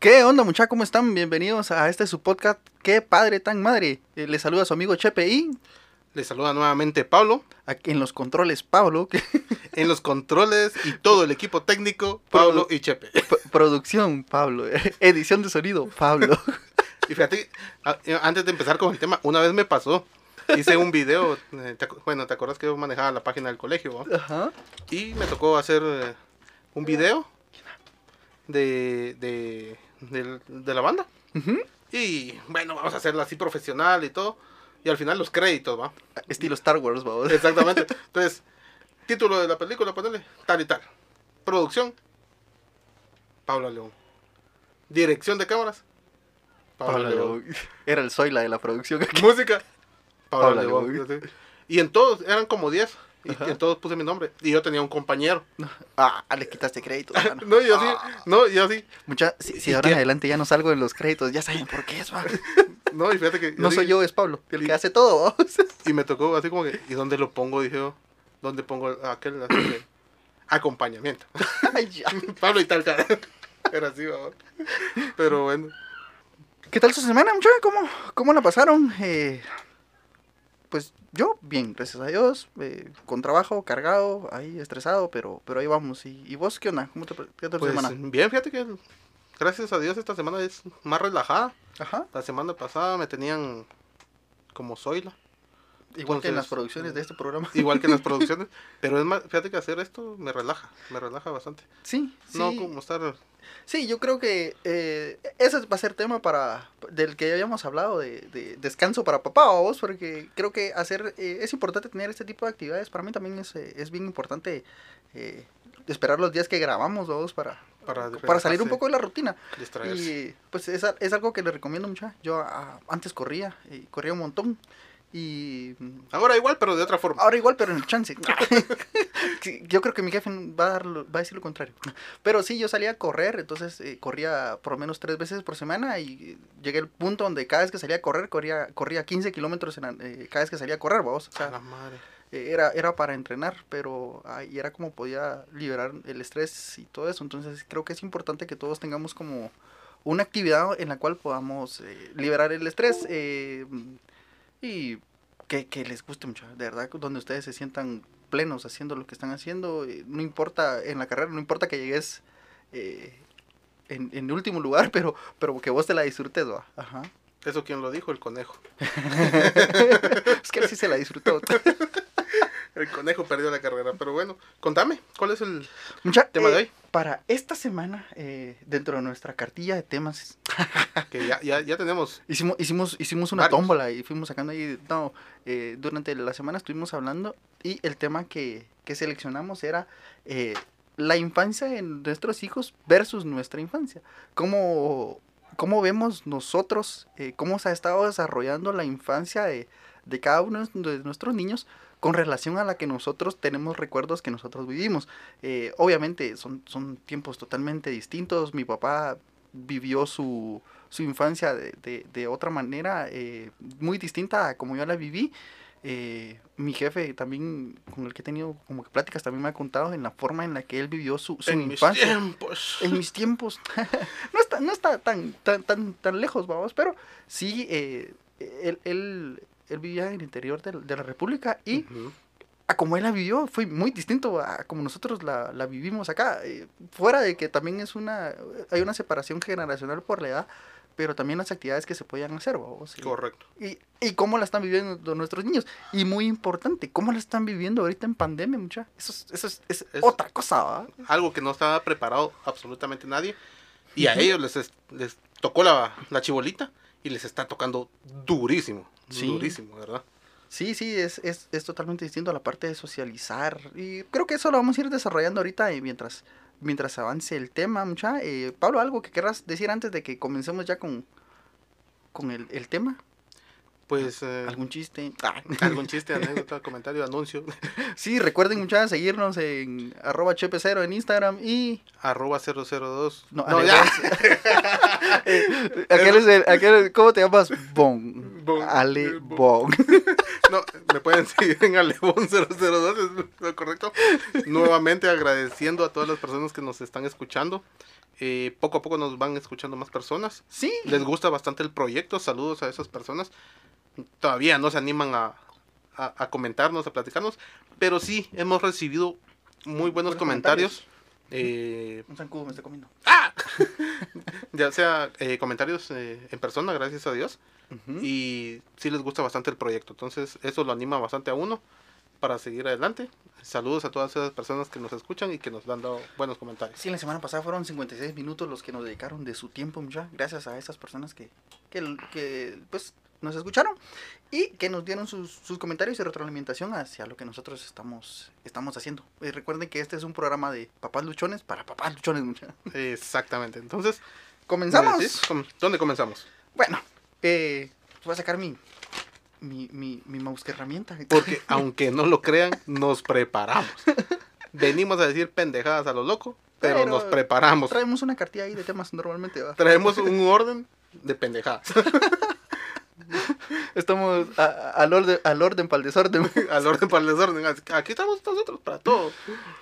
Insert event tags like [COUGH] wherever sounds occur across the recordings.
¿Qué onda, muchachos? ¿Cómo están? Bienvenidos a este su podcast. ¡Qué padre tan madre! Eh, les saluda su amigo Chepe y Les saluda nuevamente Pablo. aquí en los controles Pablo. que- [LAUGHS] En los controles y todo el equipo técnico, Pablo y Chepe. [LAUGHS] Producción Pablo. Edición de sonido Pablo. [LAUGHS] Y fíjate, eh, antes de empezar con el tema, una vez me pasó. Hice un video, eh, bueno, ¿te acuerdas que yo manejaba la página del colegio? Ajá. Y me tocó hacer eh, un video de, de, del- de la banda. Y bueno, vamos a hacerlo así profesional y todo. Y al final los créditos, ¿va? Estilo Star Wars. [LAUGHS] Exactamente. Entonces, título de la película, ponele tal y tal. Producción, Pablo León. Dirección de cámaras, Pablo, Pablo León. León. [LAUGHS] Era el Zoila de la producción. Música, Pablo, Pablo León. Y en todos, eran como 10. Y en todos puse mi nombre. Y yo tenía un compañero. Ah, le quitaste crédito. mano. No, yo sí, Ah. no, yo sí. Mucha, si, si ¿Y ahora en adelante ya no salgo en los créditos, ya saben por qué es, va. [LAUGHS] No, y fíjate que. No sí, soy yo, es Pablo, el y- que hace todo. [LAUGHS] Y me tocó así como que, ¿y dónde lo pongo? Dije yo, ¿dónde pongo aquel así de acompañamiento? [LAUGHS] Ay, ya. Pablo y tal, tal. Era así, ¿va? Pero bueno. ¿Qué tal su semana, muchachos? ¿Cómo, ¿Cómo la pasaron? Eh, pues yo, bien, gracias a Dios. eh, con trabajo, cargado, ahí estresado, pero, pero ahí vamos. ¿Y, y vos qué onda? ¿Cómo te, qué tal Pues semana? bien, fíjate que gracias a Dios esta semana es más relajada. Ajá. La semana pasada me tenían como zoila, [LAUGHS] Igual que en las producciones de este programa. igual que en las [LAUGHS] producciones. Pero es más, fíjate que hacer esto me relaja, me relaja bastante. Sí, sí. No como estar... Sí, yo creo que eh, ese va a ser tema para del que ya habíamos hablado de, de descanso para papá vos, porque creo que hacer eh, es importante tener este tipo de actividades. Para mí también es, eh, es bien importante eh, esperar los días que grabamos vos para, Para, para salir un poco de la rutina. Distraerse. Y pues es, es algo que le recomiendo mucho. Yo ah, antes corría, y corría un montón. Y mm, Ahora igual, pero de otra forma. ahora igual, pero en el chance. [LAUGHS] [LAUGHS] Sí, yo creo que mi jefe va a, dar lo- va a decir lo contrario. Pero sí, yo salía a correr, entonces eh, corría por lo menos tres veces por semana y llegué al punto donde cada vez que salía a correr, corría, corría 15 kilómetros eh, cada vez que salía a correr, vamos. O A la madre. eh, era, era para entrenar, pero ahí era como podía liberar el estrés y todo eso. Entonces creo que es importante que todos tengamos como una actividad en la cual podamos eh, liberar el estrés eh, y que, que les guste mucho, de verdad, donde ustedes se sientan plenos haciendo lo que están haciendo. eh, no importa en la carrera, no importa que llegues eh, en, en último lugar, [LAUGHS] pero, pero que vos te la disfrutes, ¿va? Ajá. ¿Eso quién lo dijo? El conejo. [LAUGHS] es que él sí se la disfrutó. [LAUGHS] El conejo perdió la carrera. Pero bueno, contame, ¿cuál es el Mucha, tema de eh, hoy? Para esta semana, eh, dentro de nuestra cartilla de temas, [LAUGHS] Que ya, ya, ya tenemos. hicimos, hicimos, hicimos una Varios. tómbola y fuimos sacando ahí. No, eh, durante la semana estuvimos hablando y el tema que, que seleccionamos era eh, la infancia de nuestros hijos versus nuestra infancia. ¿Cómo, cómo vemos nosotros, eh, cómo se ha estado desarrollando la infancia de, de cada uno de nuestros niños? Con relación a la que nosotros tenemos recuerdos que nosotros vivimos. Eh, obviamente son, son tiempos totalmente distintos. Mi papá vivió su, su infancia de, de- de otra manera, eh, muy distinta a como yo la viví. Eh, mi jefe también, con el que he tenido como que pláticas, también me ha contado en la forma en la que él vivió su, su en mis infancia tiempos. en mis tiempos. [LAUGHS] no está, no está tan, tan, tan, tan lejos, vamos, pero sí, eh, él, él, él vivía en el interior de, de la República y Ujú. a como él la vivió fue muy distinto a como nosotros la, la vivimos acá. eh, fuera de que también es una, hay una separación generacional por la edad, pero también las actividades que se podían hacer, y- Correcto. y, y cómo la están viviendo nuestros niños. Y muy importante, cómo la están viviendo ahorita en pandemia, mucha. Eso es, eso es, es Es- otra cosa, ¿va? Algo que no estaba preparado absolutamente nadie. Y a ellos les, es- les tocó la, la chibolita y les está tocando durísimo. Sí. Durísimo, ¿verdad? Sí, sí, es, es, es totalmente distinto a la parte de socializar. Y creo que eso lo vamos a ir desarrollando ahorita eh, mientras, mientras avance el tema, mucha. Eh, Pablo, ¿algo que querrás decir antes de que comencemos ya con, con el, el tema? Pues eh, ¿Algún chiste? [LAUGHS] Ah. algún chiste, anécdota, comentario, anuncio. [LAUGHS] Sí, recuerden mucha seguirnos en arroba chepecero en Instagram y... arroba 002. No, No, ya. Aquel es el- aquel- ¿Cómo te llamas? Bon. Bon. Ale Bon. [LAUGHS] No, me pueden seguir en Alebon002, es lo correcto. Nuevamente agradeciendo a todas las personas que nos están escuchando. Eh, poco a poco nos van escuchando más personas. Sí. Les gusta bastante el proyecto. Saludos a esas personas. Todavía no se animan a, a- a comentarnos, a platicarnos. Pero sí, hemos recibido muy buenos comentarios. Eh, Un zancudo me está comiendo. ¡Ah! [LAUGHS] ya sea eh, comentarios eh, en persona, gracias a Dios. Y sí les gusta bastante el proyecto. Entonces eso lo anima bastante a uno para seguir adelante. Saludos a todas esas personas que nos escuchan y que nos han dado buenos comentarios. Sí, la semana pasada fueron 56 minutos los que nos dedicaron de su tiempo, mucha. Gracias a esas personas que, que, que, pues, nos escucharon y que nos dieron sus, sus comentarios y retroalimentación hacia lo que nosotros estamos, estamos haciendo. Eh, recuerden que este es un programa de papás luchones para papás luchones. Exactamente. Entonces, ¿Comenzamos? ¿Dónde comenzamos? Bueno, eh, voy a sacar mi, mi, mi, mi mouse que herramienta. Porque [LAUGHS] aunque no lo crean, nos preparamos. Venimos a decir pendejadas a lo loco, pero, Pero nos preparamos. Traemos una cartilla ahí de temas normalmente, ¿va? Traemos un orden de pendejadas. [LAUGHS] [LAUGHS] Estamos a- a- al, orden, al orden para el desorden. Al orden para el desorden. Aquí estamos nosotros para todo.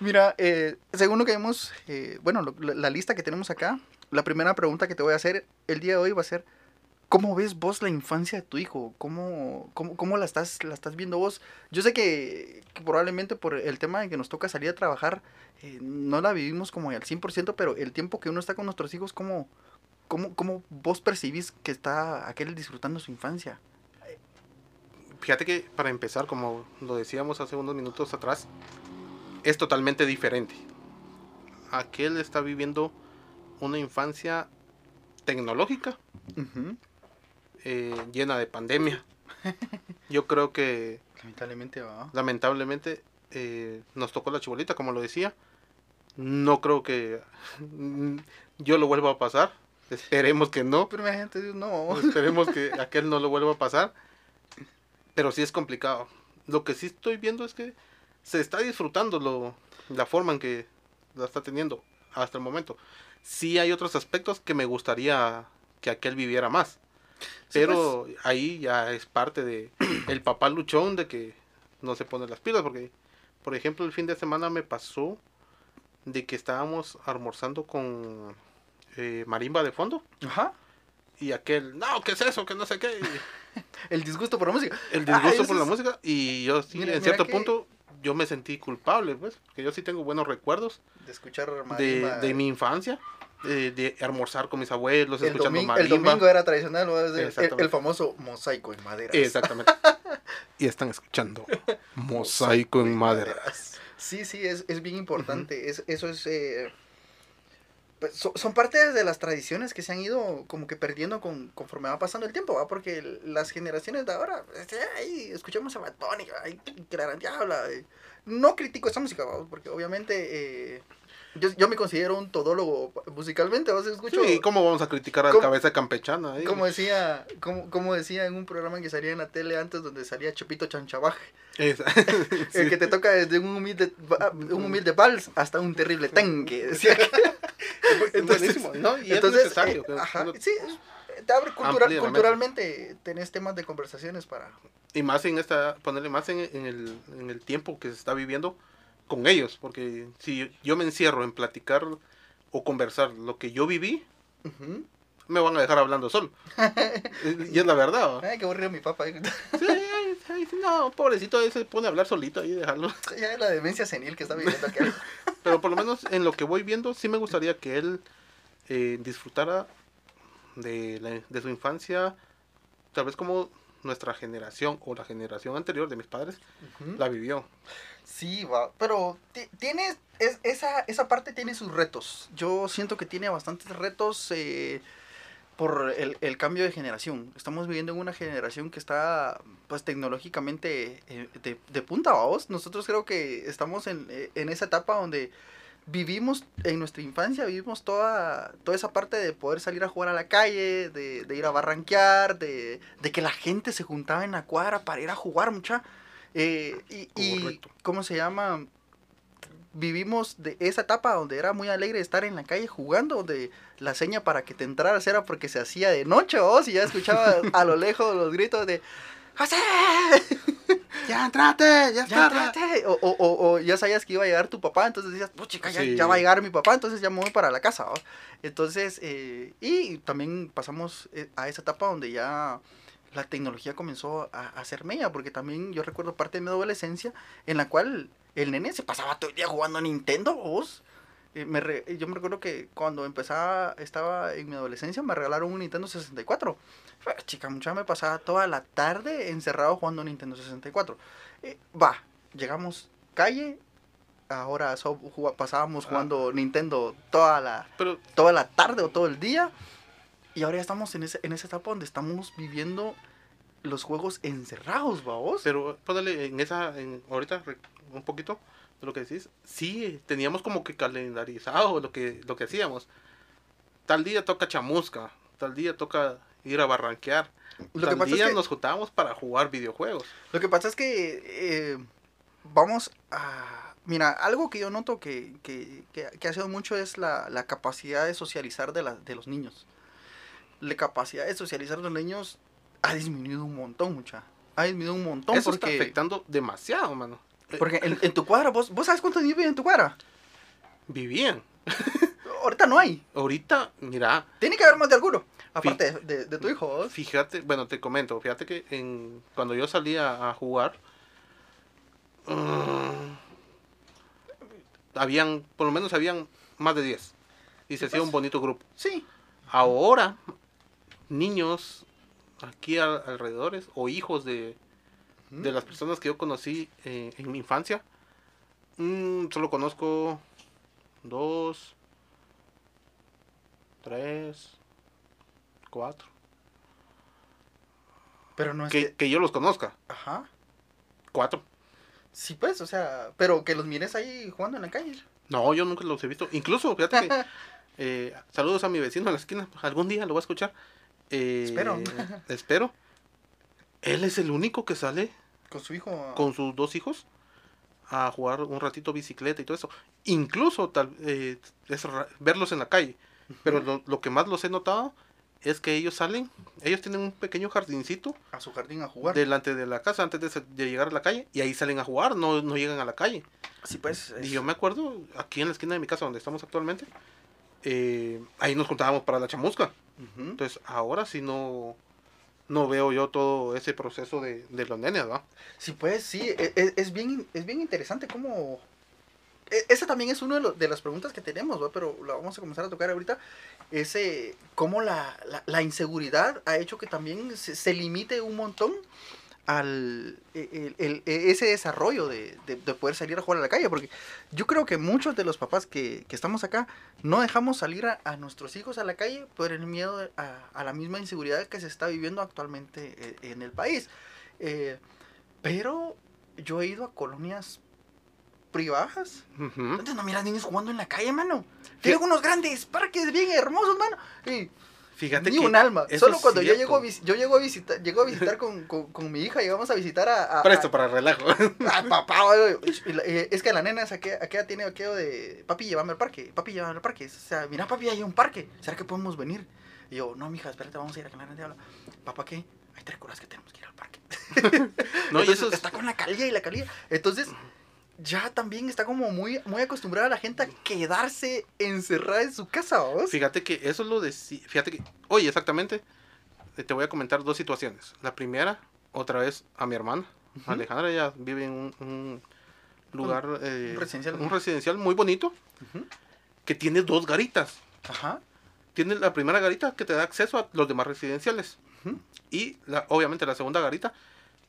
Mira, eh, según lo que vemos, eh, bueno, lo- la, la lista que tenemos acá, la primera pregunta que te voy a hacer el día de hoy va a ser, ¿cómo ves vos la infancia de tu hijo? ¿Cómo, cómo, cómo la, estás, la estás viendo vos? Yo sé que, que probablemente por el tema de que nos toca salir a trabajar, eh, no la vivimos como al 100%, pero el tiempo que uno está con nuestros hijos, ¿cómo, cómo, cómo vos percibís que está aquel disfrutando su infancia? Fíjate que para empezar, como lo decíamos hace unos minutos atrás, es totalmente diferente. Aquel está viviendo una infancia tecnológica eh, llena de pandemia. [LAUGHS] Yo creo que Lamentablemente lamentablemente eh, nos tocó la chibolita, como lo decía. No creo que [LAUGHS] yo lo vuelva a pasar. Esperemos que no. Pero imagínate, no. Esperemos que aquel no lo vuelva a pasar. Pero sí es complicado. Lo que sí estoy viendo es que se está disfrutando lo, la forma en que la está teniendo hasta el momento. Sí hay otros aspectos que me gustaría que aquel viviera más. Sí, Pero ahí ya es parte de [CLEARS THROAT] el papá luchón de que no se pone las pilas. Porque, por ejemplo, el fin de semana me pasó de que estábamos almorzando con eh, marimba de fondo. Ajá. Y aquel, no, ¿qué es eso? Que no sé qué. [LAUGHS] El disgusto por la música. El Ah, disgusto eso por la es- música. Y yo sí, Mira- en mira cierto que- punto, yo me sentí culpable, pues. Porque yo sí tengo buenos recuerdos De escuchar de, marimba. de mi infancia. De, de almorzar con mis abuelos, el, escuchando domingo, el marimba. domingo era tradicional, el- el famoso mosaico en madera. Exactamente. [LAUGHS] y están escuchando [LAUGHS] Mosaico en madera. Sí, sí, es, es bien importante. es, eso es. eh, pues, so- son parte de las tradiciones que se han ido como que perdiendo con, conforme va pasando el tiempo, ¿va? Porque las generaciones de ahora, este, ay, escuchamos a Bad Bunny, ay, que la gran diabla. No critico esa música, ¿va? porque obviamente eh, yo, yo me considero un todólogo musicalmente, ¿va? escucho. Sí, ¿cómo vamos a criticar a la ¿Cómo- cabeza campechana? ahí? Como decía, como, como decía en un programa que salía en la tele antes donde salía Chepito Chanchabaj, Esa- [LAUGHS] el que te toca desde un humilde, un humilde vals hasta un terrible tanque. Decía que- [LAUGHS] Es buenísimo, ¿no? Y entonces, es necesario. eh, ajá, sí, te abre culturalmente, tenés temas de conversaciones para... Y más en esta, ponerle más en, en el, en el tiempo que se está viviendo con ellos, porque si yo me encierro en platicar o conversar lo que yo viví, Ujú. me van a dejar hablando solo. [LAUGHS] y es la verdad. ¿va? Ay, qué aburrido mi papá. Sí, no, pobrecito, ahí se pone a hablar solito ahí, dejarlo. ya es la demencia senil que está viviendo aquí. [LAUGHS] Pero por lo menos en lo que voy viendo, sí me gustaría que él eh, disfrutara de, la- de su infancia, tal vez como nuestra generación o la generación anterior de mis padres la vivió. Sí, va, pero ti- tiene, es, esa, esa parte tiene sus retos. Yo siento que tiene bastantes retos eh, por el, el cambio de generación. Estamos viviendo en una generación que está, pues, tecnológicamente eh, de, de punta, vamos. Nosotros creo que estamos en, eh, en esa etapa donde vivimos en nuestra infancia, vivimos toda, toda esa parte de poder salir a jugar a la calle, de, de ir a barranquear, de, de que la gente se juntaba en la cuadra para ir a jugar mucha. Eh, y. ¿cómo se llama? Vivimos de esa etapa donde era muy alegre estar en la calle jugando, donde la seña para que te entraras era porque se hacía de noche, vos, y ya escuchaba [LAUGHS] a lo lejos los gritos de ¡José! ¡Ya entrate! ¡Ya, entrate! O, o, o, o ya sabías que iba a llegar tu papá, entonces decías, puchica, ya, Sí. ya va a llegar mi papá, entonces ya me voy para la casa, ¿va? Entonces, eh, y también pasamos eh, a esa etapa donde ya la tecnología comenzó a, a ser mella, porque también yo recuerdo parte de mi adolescencia en la cual el nene se pasaba todo el día jugando a Nintendo, vos. Eh, me re- yo me recuerdo que cuando empezaba, estaba en mi adolescencia, me regalaron un Nintendo 64. Fue, Chica, mucha me pasaba toda la tarde encerrado jugando Nintendo 64. Eh, va, llegamos calle, ahora so- pasábamos Ah. jugando Nintendo toda la, Pero toda la tarde o todo el día. Y ahora ya estamos en, ese, en esa etapa donde estamos viviendo los juegos encerrados, vamos. Pero, póngale en esa, en, ahorita un poquito de lo que decís, sí, teníamos como que calendarizado lo que, lo que hacíamos. Tal día toca chamusca, tal día toca ir a barranquear, Lo que tal es día que- nos juntábamos para jugar videojuegos. Lo que pasa es que eh, vamos a... Mira, algo que yo noto que, que, que, que ha sido mucho es la, la capacidad de socializar de, la, de los niños. La capacidad de socializar de los niños ha disminuido un montón, mucha. Ha disminuido un montón Eso está porque... afectando demasiado, mano. Eh, Porque en, en tu cuadra, ¿vos, ¿vos sabes cuántos viven en tu cuadra? Vivían. [LAUGHS] Ahorita no hay. Ahorita, mira, Tiene que haber más de alguno. Aparte de, de- de tu hijo, ¿vos? Fíjate, bueno, te comento, fíjate que en, cuando yo salía a jugar, mm, habían, por lo menos habían más de 10. Y se hacía un bonito grupo. Sí. Ahora, niños aquí al- alrededores o hijos de, de las personas que yo conocí eh, en mi infancia, mm, solo conozco dos, tres, cuatro. Pero no es que, que... que yo los conozca. Ajá. Cuatro. Sí, pues, o sea... Pero que los mires ahí jugando en la calle. No, yo nunca los he visto. Incluso, fíjate que. [LAUGHS] eh, saludos a mi vecino en la esquina. Algún día lo voy a escuchar. Eh, Espero. [LAUGHS] espero. Él es el único que sale Con su hijo... con sus dos hijos a jugar un ratito bicicleta y todo eso. Incluso tal, eh, es verlos en la calle. Pero lo, lo que más los he notado es que ellos salen, ellos tienen un pequeño jardincito A su jardín a jugar. delante de la casa antes de, de llegar a la calle y ahí salen a jugar, no, no llegan a la calle. Sí, pues... Y yo me acuerdo, aquí en la esquina de mi casa donde estamos actualmente, eh, ahí nos juntábamos para la chamusca. Entonces ahora sí no, no veo yo todo ese proceso de, de los nenes, ¿va? Sí, pues sí, e- e- es, bien, es bien interesante cómo... e- Esa también es una de, de las preguntas que tenemos, ¿va? pero la vamos a comenzar a tocar ahorita. Es eh, cómo la, la, la inseguridad ha hecho que también se, se limite un montón al el- el- el- ese desarrollo de, de- de poder salir a jugar a la calle. Porque yo creo que muchos de los papás que, que estamos acá no dejamos salir a, a nuestros hijos a la calle por el miedo a, a la misma inseguridad que se está viviendo actualmente eh, en el país. Eh, pero yo he ido a colonias privadas. Entonces no miras niños jugando en la calle, mano. Tienen unos grandes parques bien hermosos, mano. Y Fíjate ni que un alma. Solo cuando yo llego yo llego a visitar, llego a visitar con, con, con mi hija, llegamos a visitar a, a- Presto para relajo. [LAUGHS] a- papá. [LAUGHS] eh, Es que la nena esa que aquella tiene aquello de papi, llévame al parque, papi, llévame al parque. O sea, mira papi, hay un parque. ¿Será que podemos venir? Y yo, no, mija, espérate, vamos a ir a que la nena te habla. Papá, ¿qué? Hay tres curas que tenemos que ir al parque. [LAUGHS] no, y eso es- está con la calidad y la calidad. Entonces, ya también está como muy, muy acostumbrada la gente a quedarse encerrada en su casa, ¿vos? Fíjate que eso es lo de... Fíjate que... Oye, exactamente. eh, Te voy a comentar dos situaciones. La primera, otra vez a mi hermana. Alejandra, ella vive en un, un lugar... eh, un residencial. un residencial muy bonito. Que tiene dos garitas. Ajá. Tiene la primera garita que te da acceso a los demás residenciales. Y la, obviamente la segunda garita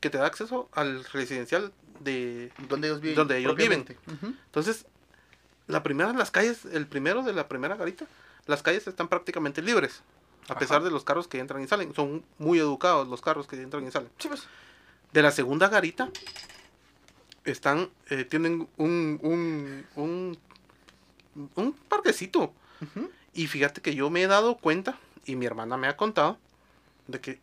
que te da acceso al residencial de... Donde ellos viven. Donde ellos viven. propiamente. Ujú. Entonces, la primera, las calles, el primero de la primera garita, las calles están prácticamente libres. A Ajá. pesar de los carros que entran y salen. Son muy educados los carros que entran y salen. Sí, pues. De la segunda garita, están, eh, tienen un, un, un, un parquecito. Y fíjate que yo me he dado cuenta, y mi hermana me ha contado, de que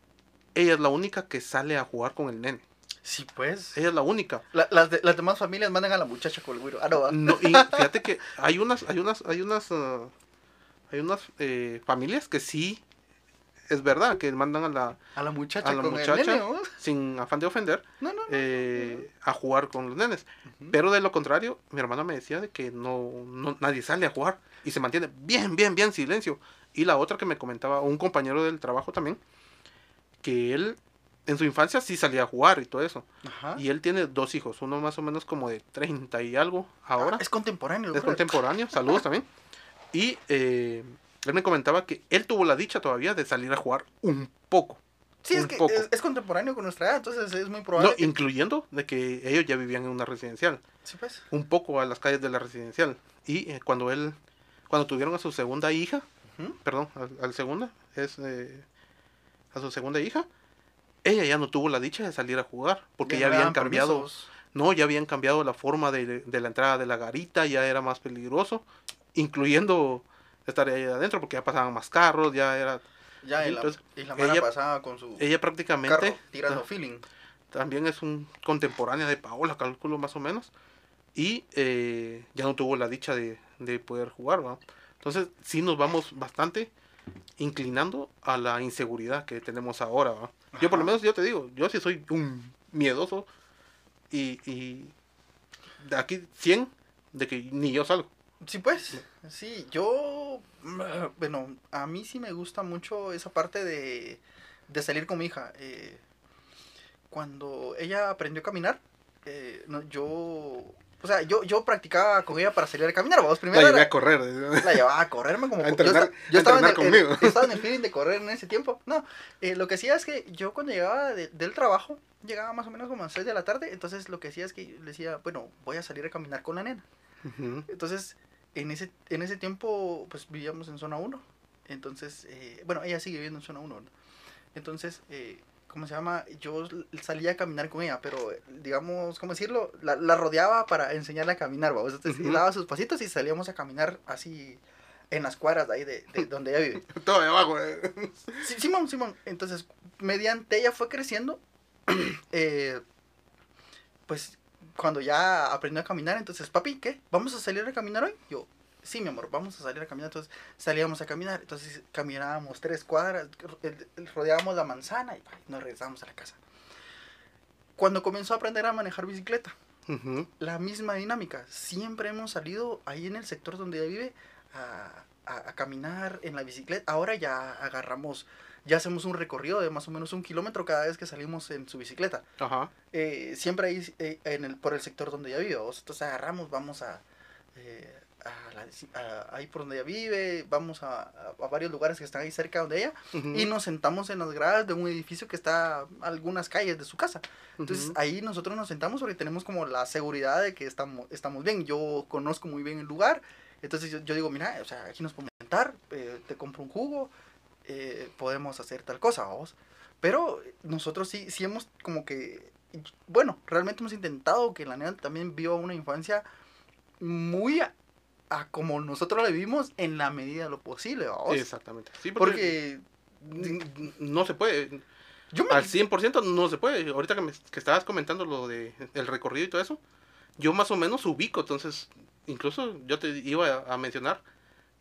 ella es la única que sale a jugar con el nene. Sí, pues. Ella es la única. La- las, de- las demás familias mandan a la muchacha con el güiro. Ah, no, y [LAUGHS] fíjate que hay unas, hay unas, hay unas, ah, hay unas eh, familias que sí es verdad que mandan a la, A la muchacha a la con muchacha, el nene, ¿no? sin afán de ofender, No, eh, a jugar con los nenes. Pero de lo contrario, mi hermana me decía de que no, no nadie sale a jugar y se mantiene bien, bien, bien silencio. Y la otra que me comentaba un compañero del trabajo también, que él en su infancia sí salía a jugar y todo eso. Ajá. Y él tiene dos hijos, uno más o menos como de 30 y algo ahora. Ah, es contemporáneo. es contemporáneo, saludos también. Y eh, él me comentaba que él tuvo la dicha todavía de salir a jugar un poco. Sí, es un que poco. es, es contemporáneo con nuestra edad, entonces es muy No, probable. que- incluyendo de que ellos ya vivían en una residencial. Sí, pues. un poco a las calles de la residencial. Y eh, cuando él, cuando tuvieron a su segunda hija, perdón, al, al segunda, es eh, a su segunda hija, ella ya no tuvo la dicha de salir a jugar, porque ya, no habían cambiado, permisos. no, ya habían cambiado la forma de, de la entrada de la garita, ya era más peligroso, incluyendo estar ahí adentro, porque ya pasaban más carros, ya era, Ya, y la, Entonces, y la ella- pasaba con su ella prácticamente carro tirando feeling. también es un contemporánea de Paola, calculo más o menos. Y eh, ya no tuvo la dicha de, de poder jugar, ¿va? Entonces, sí nos vamos bastante inclinando a la inseguridad que tenemos ahora, ¿va? Yo por lo menos, yo te digo, yo sí soy un miedoso y, y de aquí 100 de que ni yo salgo. Sí, pues. Sí, yo. mm, Bueno, a mí sí me gusta mucho esa parte de, de salir con mi hija. Eh, cuando ella aprendió a caminar, eh, no, yo. O sea, yo, yo practicaba con ella para salir a caminar. Vamos, primero La llevé a correr. la llevaba a correrme como A yo entrenar- esta- yo, a estaba en el, yo estaba en el feeling de correr en ese tiempo no eh, lo que hacía es que yo cuando llegaba de- del trabajo llegaba más o menos como a las 6 de la tarde entonces lo que hacía es que le decía bueno voy a salir a caminar con la nena entonces en ese en ese tiempo pues vivíamos en zona 1 entonces eh, bueno ella sigue viviendo en zona 1 ¿no? entonces eh, ¿Cómo se llama? Yo salía a caminar con ella, pero digamos, ¿cómo decirlo? La, la rodeaba para enseñarle a caminar, ¿va? Entonces, Ujú. daba sus pasitos y salíamos a caminar así en las cuadras de ahí de, de [LAUGHS] donde ella vive. Todo de abajo. eh. Sí, Simón, Simón. Entonces, mediante ella fue creciendo, [CLEARS THROAT] eh, pues cuando ya aprendió a caminar, entonces, papi, ¿qué? ¿Vamos a salir a caminar hoy? Yo, sí, mi amor, vamos a salir a caminar. Entonces, salíamos a caminar. Entonces, caminábamos tres cuadras, rodeábamos la manzana y nos regresábamos a la casa. Cuando comenzó a aprender a manejar bicicleta, Ujú. la misma dinámica. Siempre hemos salido ahí en el sector donde ella vive a, a- a caminar en la bicicleta. Ahora ya agarramos, ya hacemos un recorrido de más o menos un kilómetro cada vez que salimos en su bicicleta. Ajá. Eh, siempre ahí eh, en el, por el sector donde ella vive. ¿vos? Entonces agarramos, vamos a, eh, a la- a- ahí por donde ella vive, vamos a, a- varios lugares que están ahí cerca donde ella Ujú. y nos sentamos en las gradas de un edificio que está a algunas calles de su casa. Entonces Ujú. ahí nosotros nos sentamos porque tenemos como la seguridad de que estamos, estamos bien. Yo conozco muy bien el lugar. Entonces yo, yo digo, mira, o sea, aquí nos podemos sentar, eh, te compro un jugo, eh, podemos hacer tal cosa, vamos. Pero nosotros sí, sí hemos como que, bueno, realmente hemos intentado que la nena también viva una infancia muy a, como nosotros la vivimos en la medida de lo posible, vamos. Exactamente. Sí, porque, no se puede. yo me... Al 100% no se puede. Ahorita que, me, que estabas comentando lo de el recorrido y todo eso, yo más o menos ubico. Entonces, incluso yo te iba a, a mencionar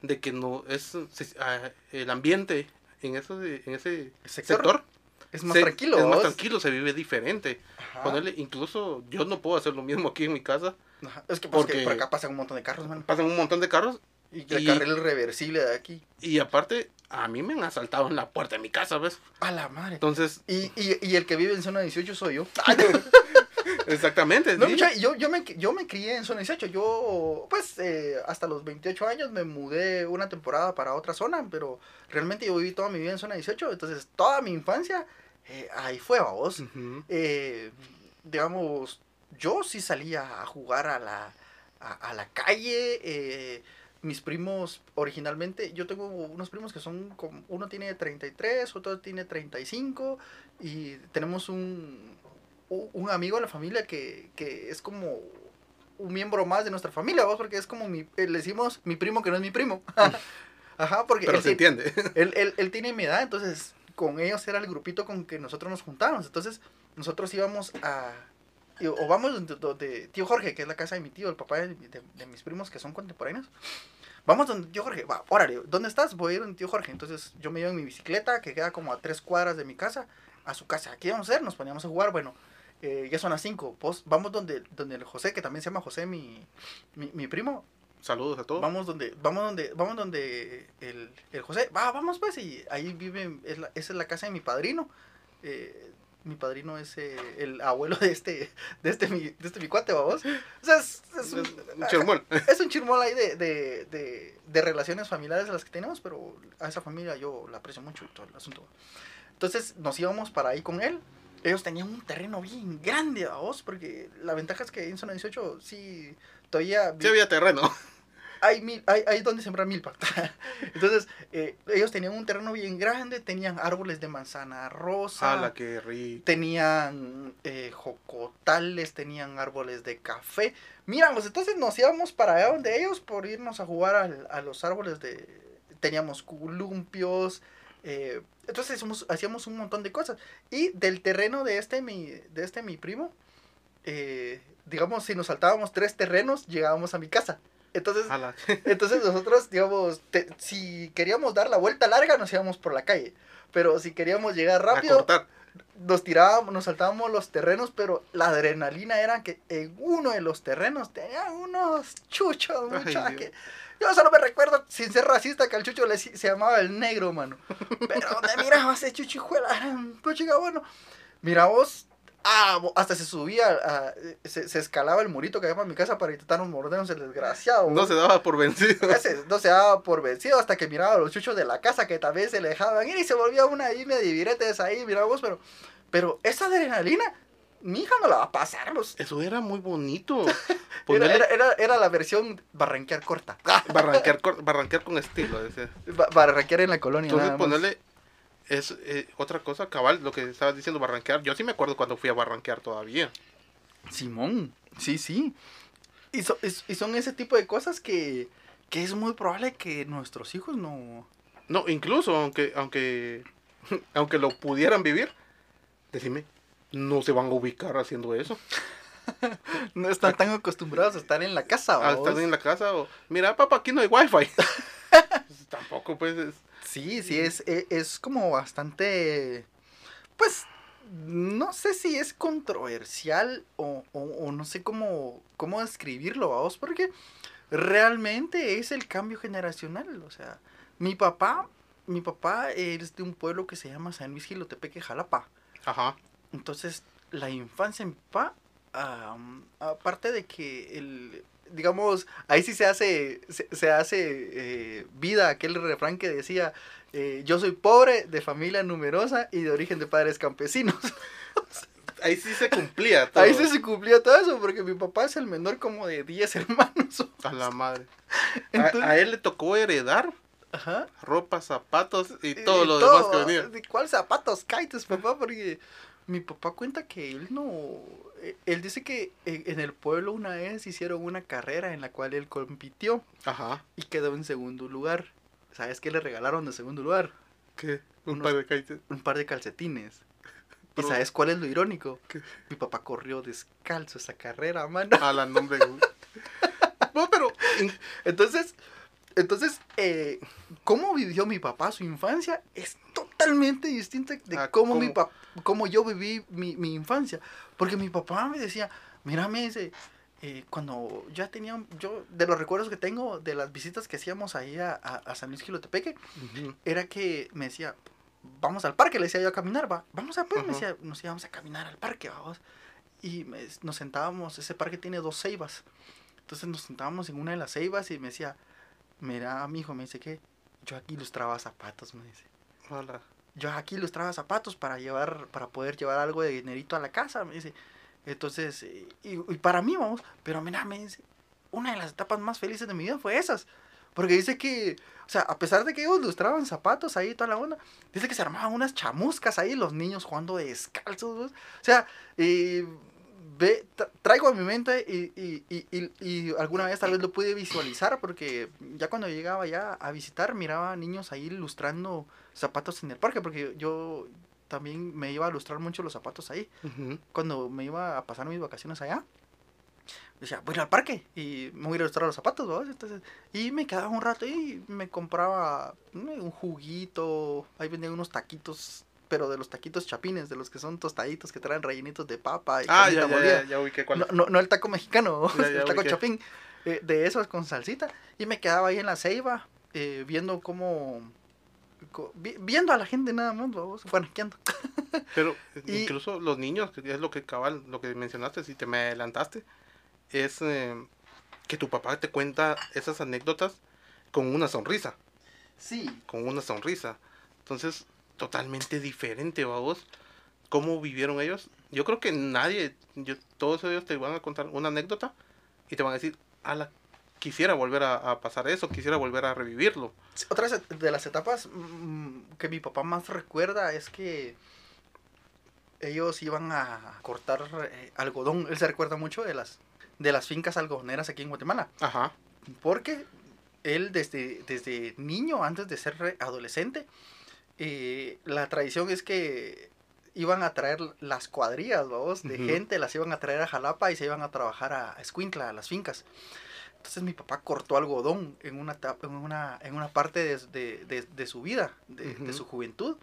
de que no es se- ah, el ambiente en ese, en ese sector sector, es más se- tranquilo, Es más tranquilo, se vive diferente. Ponerle, incluso yo no puedo hacer lo mismo aquí en mi casa. Ajá, Es que, pues, que Porque- por acá pasan un montón de carros, man. Pasan un montón de carros Y el y- carril reversible de aquí. y aparte a mí me han asaltado en la puerta de mi casa, ¿ves? A la madre. Entonces, Y, y, y el que vive en zona 18 soy yo. [LAUGHS] exactamente. No, mucha- yo, yo, me, yo me crié en zona 18. Yo, pues, eh, hasta los 28 años me mudé una temporada para otra zona, pero realmente yo viví toda mi vida en zona 18. Entonces, toda mi infancia eh, ahí fue, vos. Ujú. eh, digamos, yo sí salía a jugar a la, a, a la calle. eh, mis primos, originalmente, yo tengo unos primos que son, como, uno tiene 33, otro tiene 35, y tenemos un, un amigo de la familia que, que es como un miembro más de nuestra familia, ¿vos? porque es como mi, eh, le decimos mi primo que no es mi primo. [LAUGHS] Ajá, porque Pero él se entiende. [LAUGHS] él, él, él tiene mi edad, entonces con ellos era el grupito con que nosotros nos juntábamos. Entonces, nosotros íbamos a, o vamos donde, donde tío Jorge, que es la casa de mi tío, el papá de, de- de mis primos que son contemporáneos. Vamos donde tío Jorge, va, órale, ¿dónde estás? Voy a ir donde tío Jorge. Entonces yo me llevo en mi bicicleta, que queda como a tres cuadras de mi casa, a su casa. ¿Qué vamos a hacer? Nos poníamos a jugar, bueno, eh, ya son las cinco. Pues, vamos donde, donde el José, que también se llama José, mi, mi, mi primo. Saludos a todos. Vamos donde, vamos donde, vamos donde el, el José. Va, vamos pues, y ahí vive, es la- esa es la casa de mi padrino. Eh, mi padrino es eh, el abuelo de este, de este mi, de este mi cuate, vamos. O sea, es, es un, Un chirmol. [LAUGHS] es un chirmol ahí de, de, de, de relaciones familiares a las que tenemos, pero a esa familia yo la aprecio mucho y todo el asunto. Entonces nos íbamos para ahí con él. Ellos tenían un terreno bien grande, vos, porque la ventaja es que en zona 18 sí todavía Sí había terreno. Hay, mil, hay, hay donde sembrar milpa. [LAUGHS] Entonces, eh, ellos tenían un terreno bien grande, tenían árboles de manzana rosa, ¡Hala, qué rico! tenían eh, jocotales, tenían árboles de café. Miramos, entonces nos íbamos para allá donde ellos por irnos a jugar al- a los árboles de... Teníamos columpios, eh, entonces hacíamos, hacíamos un montón de cosas. Y del terreno de este mi, de este mi primo, eh, digamos, si nos saltábamos tres terrenos, llegábamos a mi casa. Entonces, [LAUGHS] entonces nosotros, digamos, te- si queríamos dar la vuelta larga, nos íbamos por la calle. Pero si queríamos llegar rápido, nos tirábamos, nos saltábamos los terrenos, pero la adrenalina era que en uno de los terrenos tenían unos chuchos, Ay, mucha, Dios. que yo solo me recuerdo, sin ser racista, que al chucho le, se llamaba el negro, mano. [LAUGHS] Pero donde miraba ese chuchijuela, puchica bueno. Mira vos, ah, hasta se subía, a- se, se escalaba el murito que había para mi casa para intentar mordernos el desgraciado. No se daba por vencido. Ese no se daba por vencido hasta que miraba a los chuchos de la casa que también se le dejaban ir y se volvía una ahí medio viretes ahí, miramos, pero, pero esa adrenalina, mi hija no la va a pasar. Los, Eso era muy bonito. [LAUGHS] era, Ponerle- era, era, era la versión barranquear corta. barranquear, barranquear con estilo. decía. Ba- barranquear en la colonia. Entonces ponerle es eh, otra cosa cabal, lo que estabas diciendo barranquear. Yo sí me acuerdo cuando fui a barranquear todavía. Simón, sí, sí. Y, so- es- y son ese tipo de cosas que, que es muy probable que nuestros hijos no... No, incluso aunque aunque [LAUGHS] aunque lo pudieran vivir, decime, no se van a ubicar haciendo eso. [LAUGHS] No están tan acostumbrados a estar en la casa. A estar en la casa o mira, papá, aquí no hay wifi. [LAUGHS] Tampoco pues es- Sí, sí, es, e- es, como bastante, pues, no sé si es controversial o, o- o no sé cómo, cómo describirlo, vamos, porque realmente es el cambio generacional, o sea, mi papá, mi papá es de un pueblo que se llama San Luis Gilotepeque, Jalapa, Ajá. entonces la infancia en mi papá, am, aparte de que el, digamos, ahí sí se hace, se, se hace eh, vida aquel refrán que decía, eh, yo soy pobre, de familia numerosa y de origen de padres campesinos. [LAUGHS] Ahí sí se cumplía todo. Ahí sí se cumplía todo eso, porque mi papá es el menor como de 10 hermanos. A la madre. [LAUGHS] A- Entonces- a, él le tocó heredar Ajá. ropa, zapatos y todo Y lo todo, demás que venía. ¿De cuál zapatos caites, papá? Porque mi papá cuenta que él no... eh, Él dice que en en el pueblo una vez hicieron una carrera en la cual él compitió Ajá. y quedó en segundo lugar. ¿Sabes qué le regalaron de segundo lugar? ¿Qué? Un Unos- par de caites. Un par de calcetines. ¿Y sabes cuál es lo irónico? ¿Qué? Mi papá corrió descalzo esa carrera, mano. A la nombre. No, pero Entonces, entonces eh, ¿cómo vivió mi papá su infancia? Es totalmente distinta de Ah, cómo, ¿cómo? mi pap- cómo yo viví mi, mi infancia. Porque mi papá me decía, mira, me dice, eh, cuando ya tenía, yo, de los recuerdos que tengo de las visitas que hacíamos ahí a, a, a San Luis Gilotepeque, era que me decía, vamos al parque, le decía yo a caminar, va, vamos a pues, me Ajá. decía, nos íbamos a caminar al parque, vamos. Y me- nos sentábamos, ese parque tiene dos ceibas. Entonces nos sentábamos en una de las ceibas y me decía, mira, mi hijo, me dice que yo aquí ilustraba zapatos, me dice. Hola. Yo aquí ilustraba zapatos para llevar, para poder llevar algo de dinerito a la casa, me dice. Entonces, y, y para mí, vamos, pero mira, me dice, una de las etapas más felices de mi vida fue esas. Porque dice que, o sea, a pesar de que ellos ilustraban zapatos ahí, toda la onda, dice que se armaban unas chamuscas ahí, los niños jugando descalzos. O sea, eh, ve, tra- traigo a mi mente y, y, y, y- y alguna vez tal vez lo pude visualizar, porque ya cuando llegaba ya a visitar, miraba a niños ahí ilustrando zapatos en el parque, porque yo, también me iba a lustrar mucho los zapatos ahí. Cuando me iba a pasar mis vacaciones allá, decía, voy a ir al parque y me voy a ir a ilustrar los zapatos, ¿no? Entonces, y me quedaba un rato y me compraba un juguito, ahí vendían unos taquitos, pero de los taquitos chapines, de los que son tostaditos, que traen rellenitos de papa y Ah, ya, ya, ya, ya ubiqué cuál No, es. no, no el taco mexicano, [LAUGHS] el taco ubiqué. chapín, eh, de esos con salsita. Y me quedaba ahí en la ceiba, eh, viendo cómo... vi- viendo a la gente nada más, vamos, guanaqueando. [LAUGHS] Pero Y- incluso los niños, que es lo que cabal, lo que mencionaste, si te me adelantaste, es eh, que tu papá te cuenta esas anécdotas con una sonrisa, Sí, con una sonrisa. Entonces, totalmente diferente, vos. ¿Cómo vivieron ellos? Yo creo que nadie, yo, todos ellos te van a contar una anécdota y te van a decir, ala, quisiera volver a, a pasar eso, quisiera volver a revivirlo. Otra de las etapas mm, que mi papá más recuerda es que ellos iban a cortar eh, algodón. Él se recuerda mucho de las, de las fincas algodoneras aquí en Guatemala. Ajá. Porque él desde, desde niño, antes de ser adolescente, eh, la tradición es que iban a traer las cuadrillas, vamos, de gente, las iban a traer a Jalapa y se iban a trabajar a Escuintla, a las fincas. Entonces mi papá cortó algodón en una, en una, en una parte de, de- de- de su vida, de, su juventud.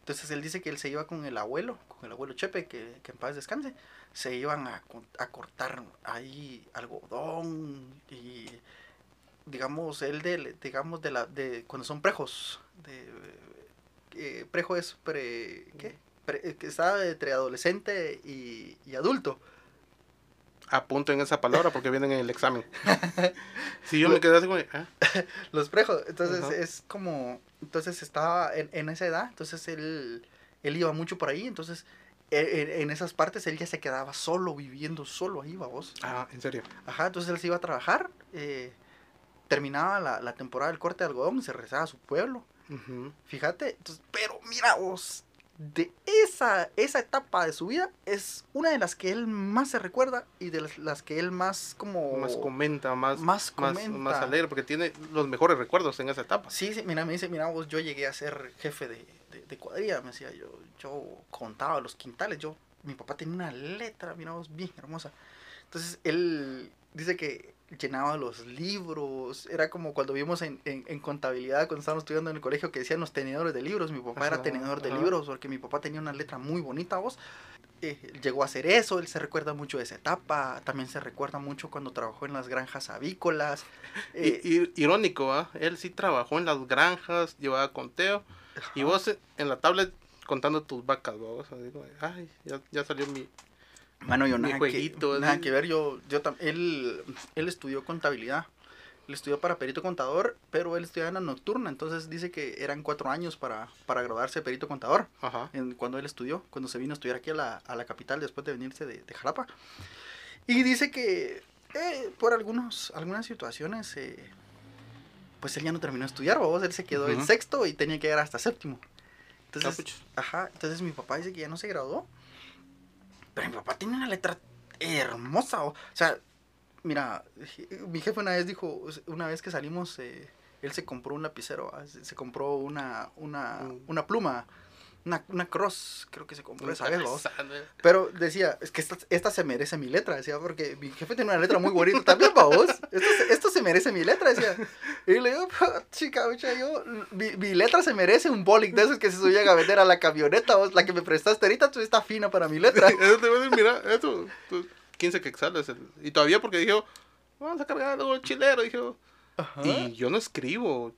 Entonces él dice que él se iba con el abuelo, con el abuelo Chepe, que, que en paz descanse, se iban a, a cortar ahí algodón y digamos él de digamos de la de cuando son prejos de eh, prejo es pre qué Pre- eh, que está entre adolescente y, y adulto Apunten esa palabra porque vienen en el examen. [LAUGHS] Si yo me quedé así como, ¿ah? [LAUGHS] los prejos entonces es como entonces estaba en, en esa edad entonces él él iba mucho por ahí entonces e- en, en esas partes él ya se quedaba solo viviendo solo ahí vamos Ah, en serio. Ajá, entonces él se iba a trabajar, eh, terminaba la, la temporada del corte de algodón y se regresaba a su pueblo. Fíjate, entonces, pero mira vos, de esa, esa etapa de su vida es una de las que él más se recuerda y de las, las que él más como... Más comenta, más, Más más, comenta. más alegre, porque tiene los mejores recuerdos en esa etapa. Sí, sí, mira, me dice, mira vos, yo llegué a ser jefe de, de, de cuadrilla, me decía, yo, yo contaba los quintales, yo, mi papá tenía una letra, mira vos, bien hermosa. Entonces, él dice que llenaba los libros, era como cuando vimos en, en, en contabilidad, cuando estábamos estudiando en el colegio, que decían los tenedores de libros, mi papá era tenedor de ajá. libros, porque mi papá tenía una letra muy bonita, vos. Eh, llegó a hacer eso, él se recuerda mucho de esa etapa, también se recuerda mucho cuando trabajó en las granjas avícolas. eh, irónico, ¿ah? Él sí trabajó en las granjas, llevaba conteo, y vos eh, en la tablet contando tus vacas, vos. Como, Ay, ya, ya salió mi... Mano, yo nada, jueguito, que, nada que ver, yo, yo tam- él, él estudió contabilidad, él estudió para perito contador, pero él estudiaba en la nocturna, entonces dice que eran cuatro años para, para graduarse de perito contador, Ajá. en, cuando él estudió, cuando se vino a estudiar aquí a la, a la capital después de venirse de, de Jalapa. Y dice que eh, por algunos, algunas situaciones, eh, pues él ya no terminó de estudiar, vos, él se quedó en sexto y tenía que llegar hasta séptimo. Entonces. Ajá, entonces mi papá dice que ya no se graduó. Pero mi papá tiene una letra hermosa. O sea, mira, mi jefe una vez dijo, una vez que salimos, eh, él se compró un lapicero, ah, se, compró una, una, una pluma, una, una cross, creo que se compró esa vez. Pero decía, es que esta, esta se merece mi letra, decía, porque mi jefe tiene una letra muy bonita también, para vos. Esto, se- esto se merece mi letra, decía. Y le digo, "Pa, chica, mucha, yo, mi, mi letra se merece un bolic de esos que se subían a vender a la camioneta, vos, la que me prestaste ahorita, tú está fina para mi letra. [LAUGHS] Eso te voy a decir, mira, eso, tú, 15 quetzales. el- Y todavía porque dijo, vamos a cargar algo chilero, dijo. Ajá. Y yo no escribo,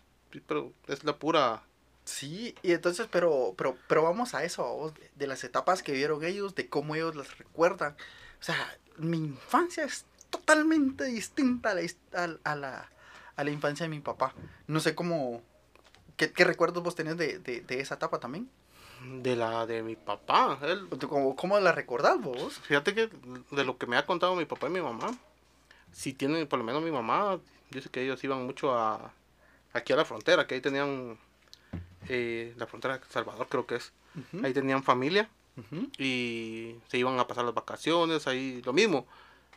pero es la pura... Sí, y entonces, pero, pero, pero vamos a eso, vos, de, las etapas que vieron ellos, de cómo ellos las recuerdan. O sea, mi infancia es totalmente distinta a la, a, a la, a la infancia de mi papá. No sé cómo, ¿qué, qué recuerdos vos tenés de, de, de esa etapa también? De la de mi papá. Él, ¿O tú ¿Cómo, cómo la recordás vos? fíjate que de lo que me ha contado mi papá y mi mamá, si tienen, por lo menos mi mamá, dice que ellos iban mucho a aquí a la frontera, que ahí tenían eh, la frontera de Salvador creo que es. Ahí tenían familia y se iban a pasar las vacaciones, ahí lo mismo.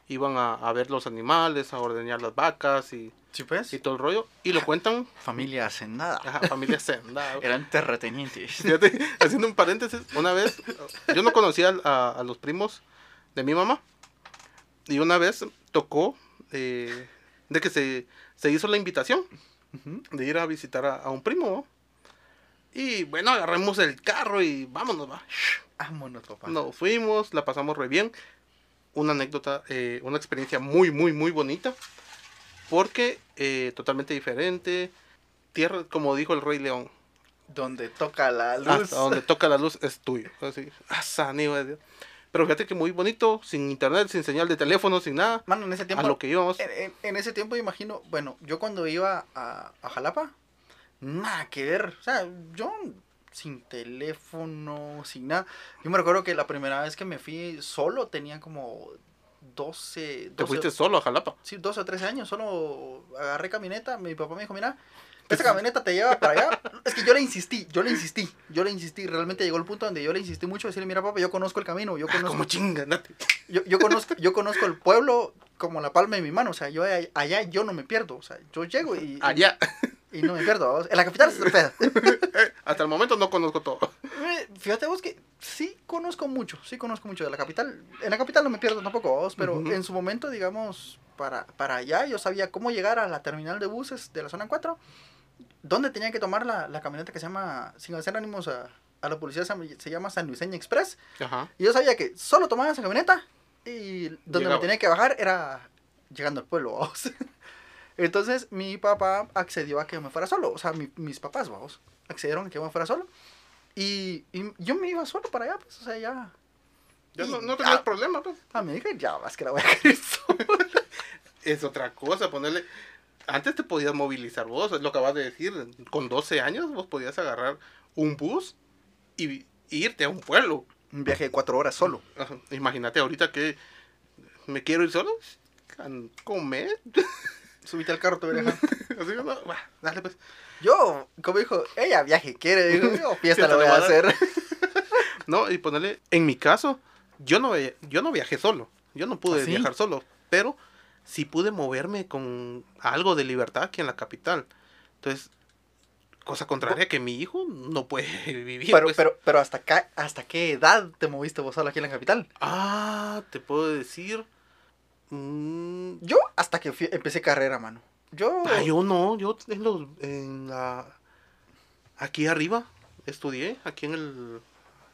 iban a, a ver los animales, a ordeñar las vacas y, Sí, pues. y todo el rollo. Y lo cuentan, [LAUGHS] Familia hacendada. ajá, familia Senda. [LAUGHS] Eran terratenientes. [LAUGHS] Fíjate, haciendo un paréntesis, una vez, yo no conocía a, a los primos de mi mamá. Y una vez tocó eh, de que se, se hizo la invitación de ir a visitar a, a un primo. ¿no? Y bueno, agarramos el carro y vámonos, va. Vámonos, papá. Nos fuimos, la pasamos re bien. Una anécdota, eh, una experiencia muy, muy, muy bonita. Porque eh, totalmente diferente. Tierra, como dijo el Rey León, Donde toca la luz. hasta donde toca la luz es tuyo. Así, idea de Dios. Pero fíjate que muy bonito, sin internet, sin señal de teléfono, sin nada. Mano, en ese A tiempo. lo que íbamos. En, en- en ese tiempo imagino, bueno, yo cuando iba a, a Jalapa, nada que ver. O sea, yo sin teléfono, sin nada. Yo me recuerdo que la primera vez que me fui solo tenía como 12, 12 Te fuiste solo a Jalapa. sí, 12 o 13 años, solo agarré camioneta, mi papá me dijo, mira, esta camioneta te lleva para allá. Es que yo le insistí, yo le insistí, yo le insistí, realmente llegó el punto donde yo le insistí mucho, decirle, mira papá, yo conozco el camino, yo Ah, conozco, como chinga, andate. yo, yo conozco, yo conozco el pueblo como la palma de mi mano, o sea, yo allá, allá yo no me pierdo, o sea, yo llego y, Allá. Y no me pierdo, en la capital es pedo. [LAUGHS] Hasta el momento no conozco todo. Eh, Fíjate vos que sí conozco mucho, sí conozco mucho de la capital. En la capital no me pierdo tampoco, vos, pero Ujú. en su momento, digamos, para, para allá yo sabía cómo llegar a la terminal de buses de la zona 4, dónde tenía que tomar la, la camioneta que se llama, sin hacer ánimos a, a la policía, se, llama San Luiseña Express. Ajá. Y yo sabía que solo tomaba esa camioneta y donde Llegaba. me tenía que bajar era llegando al pueblo. [LAUGHS] Entonces mi papá accedió a que me fuera solo, o sea, mi- mis papás, vamos, accedieron a que me fuera solo. Y, y yo me iba solo para allá, pues, o sea, ya. Ya Y- no, no tenías ah, problema, pues. Ah, me dije, ya, más que la voy a querer. [LAUGHS] Es otra cosa, ponerle. Antes te podías movilizar vos, es lo que acabas de decir. Con 12 años vos podías agarrar un bus y, irte a un pueblo. Un viaje de cuatro horas solo. Imagínate ahorita que me quiero ir solo. Comer. [LAUGHS] Subite al carro, te voy a dejar. Así que no, dale pues. Yo, como dijo, ella viaje quiere, dijo, yo [LAUGHS] fiesta la voy a hacer. [LAUGHS] No, y ponerle, en mi caso, yo no, yo no viajé solo. Yo no pude ¿Ah, sí? viajar solo. Pero sí pude moverme con algo de libertad aquí en la capital. Entonces, cosa contraria que mi hijo no puede [LAUGHS] vivir. Pero, pues. pero, pero hasta acá, ¿hasta qué edad te moviste vos solo aquí en la capital? Ah, te puedo decir. Mm, Yo hasta que fui- empecé carrera, mano. Yo, ah, yo no, yo en, los, en la. Aquí arriba estudié, aquí en el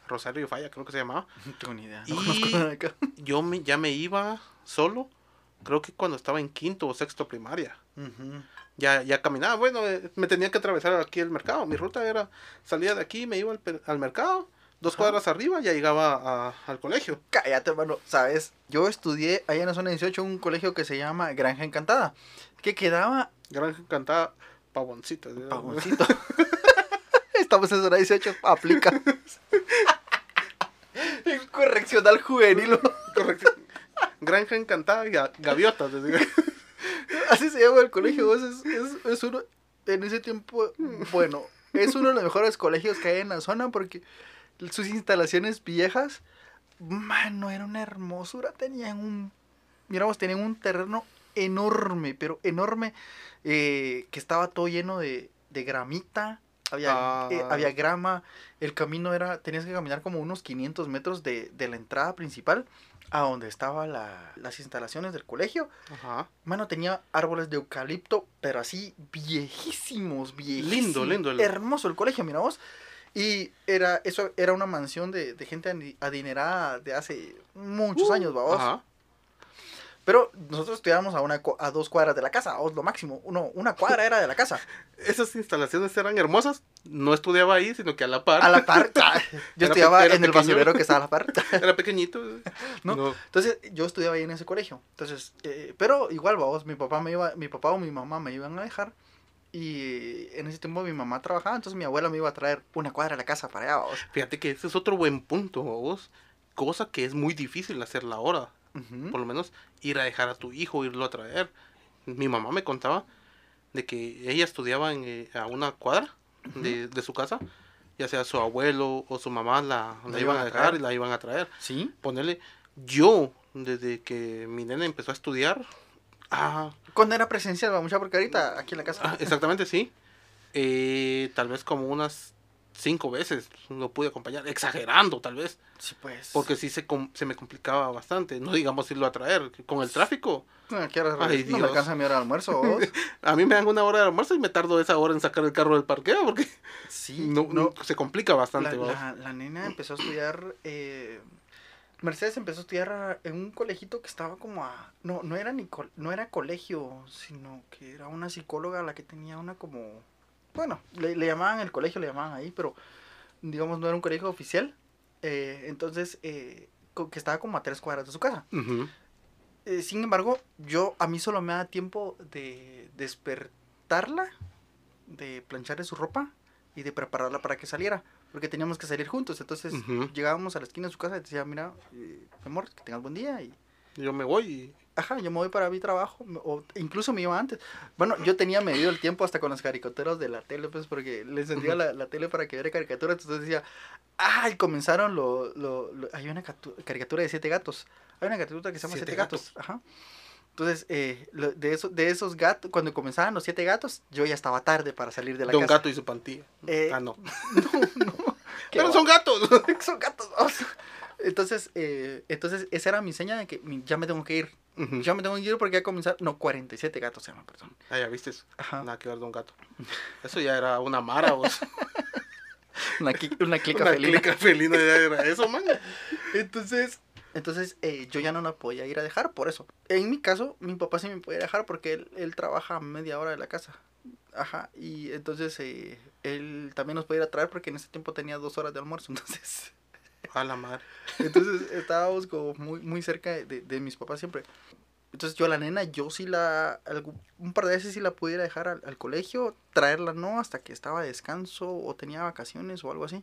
Rosario Falla, creo que se llamaba. [LAUGHS] no tengo ni idea. Y- No acá. [LAUGHS] Yo me, ya me iba solo, creo que cuando estaba en quinto o sexto primaria. Ya, ya caminaba, bueno, eh, me tenía que atravesar aquí el mercado. Mi ruta era, salía de aquí, me iba al, al mercado, dos Ajá. cuadras arriba, ya llegaba a- al colegio. Cállate, mano. Sabes, yo estudié allá en la zona 18 un colegio que se llama Granja Encantada. Que quedaba Granja encantada, pavoncito. ¿sí? Pavoncito. [LAUGHS] Estamos en zona 18, aplica. [LAUGHS] Correccional juvenil. Correcto. Granja encantada, ga- gaviotas. ¿sí? [LAUGHS] Así se llama el colegio. Es, es, es uno, en ese tiempo, bueno, es uno de los mejores colegios que hay en la zona porque sus instalaciones viejas, mano, era una hermosura. Tenían un, miramos, tenían un terreno enorme, pero enorme, eh, que estaba todo lleno de, de gramita. Había, Ah. eh, había grama, el camino era, tenías que caminar como unos 500 metros de, de la entrada principal a donde estaban las instalaciones del colegio. Ajá. Mano, tenía árboles de eucalipto, pero así viejísimos, viejísimos. Lindo, lindo el- Hermoso el colegio, mira vos. Y era, eso era una mansión de, de gente adinerada de hace muchos Uh, años, vamos. Ajá. Pero nosotros estudiábamos a, una, a dos cuadras de la casa, vos, lo máximo. Uno, una cuadra era de la casa. [LAUGHS] Esas instalaciones eran hermosas. No estudiaba ahí, sino que a la par. A la par. [LAUGHS] Yo estudiaba en el basurero que estaba a la par. [LAUGHS] Era pequeñito. No. Entonces, yo estudiaba ahí en ese colegio. Entonces, eh, pero igual, vamos, mi papá me iba, mi papá o mi mamá me iban a dejar. Y en ese tiempo mi mamá trabajaba, entonces mi abuela me iba a traer una cuadra a la casa para allá, vamos. Fíjate que ese es otro buen punto, vos. Cosa que es muy difícil hacerla ahora. Ujú. Por lo menos ir a dejar a tu hijo, irlo a traer. Mi mamá me contaba de que ella estudiaba en, eh, a una cuadra de, de su casa. Ya sea su abuelo o su mamá la, la La iban a a dejar traer. y la iban a traer. ¿Sí? Ponerle Yo, desde que mi nena empezó a estudiar, ah, Cuando era presencial, mucha porque ahorita aquí en la casa. ah, exactamente sí, eh, tal vez como unas cinco veces lo pude acompañar, exagerando tal vez, Sí, pues. porque sí se, se me complicaba bastante, no digamos irlo a traer, con el tráfico. No, quiero- Ay, no me alcanza mi hora de almuerzo. [LAUGHS] A mí me dan una hora de almuerzo y me tardo esa hora en sacar el carro del parqueo porque Sí, [LAUGHS] no, no. se complica bastante. La, la, la nena empezó a estudiar. eh, Mercedes empezó a estudiar en un colegito que estaba como a. No, no era ni col- no era colegio, sino que era una psicóloga la que tenía una como. Bueno, le, le llamaban el colegio, le llamaban ahí, pero digamos no era un colegio oficial. eh, entonces, eh, co- que estaba como a tres cuadras de su casa. Eh, sin embargo, yo a mí solo me da tiempo de despertarla, de plancharle su ropa y de prepararla para que saliera, porque teníamos que salir juntos. Entonces llegábamos a la esquina de su casa y decía, mira, eh, mi amor, que tengas buen día y Yo me voy y ajá, yo me voy para mi trabajo, o incluso me iba antes. Bueno, yo tenía medido el tiempo hasta con las caricaturas de la tele, pues, porque le encendía la, la tele para que viera caricaturas, entonces decía, ay, comenzaron lo, lo, lo- hay una catu- caricatura de siete gatos, hay una caricatura que se llama Siete Siete, gatos. ajá. Entonces, eh, lo- de, eso, de esos gatos, cuando comenzaban los siete gatos, yo ya estaba tarde para salir de la casa. Gato y su pantilla. Eh, ah, no. [LAUGHS] No, no. [LAUGHS] Pero son gatos. [LAUGHS] son gatos. Entonces, eh, entonces, esa era mi seña de que ya me tengo que ir. Ya me tengo que ir porque ya comenzar. No, 47 gatos se llaman, perdón. Ah, ya viste. Ajá. Nada que ver, Don Gato. Eso ya era una mara, vos. Una, una clica una felina. clica felina ya era eso, man. Entonces, entonces eh, yo ya no la podía ir a dejar por eso. En mi caso, mi papá sí me podía dejar porque él, él trabaja a media hora de la casa. Ajá. Y entonces eh, él también nos podía ir a traer porque en ese tiempo tenía dos horas de almuerzo. [LAUGHS] Entonces, A la madre. entonces estábamos como muy, muy cerca de, de mis papás siempre. Entonces yo a la nena, yo sí la, un par de veces sí la pudiera dejar al, al colegio, traerla no, hasta que estaba de descanso o tenía vacaciones o algo así.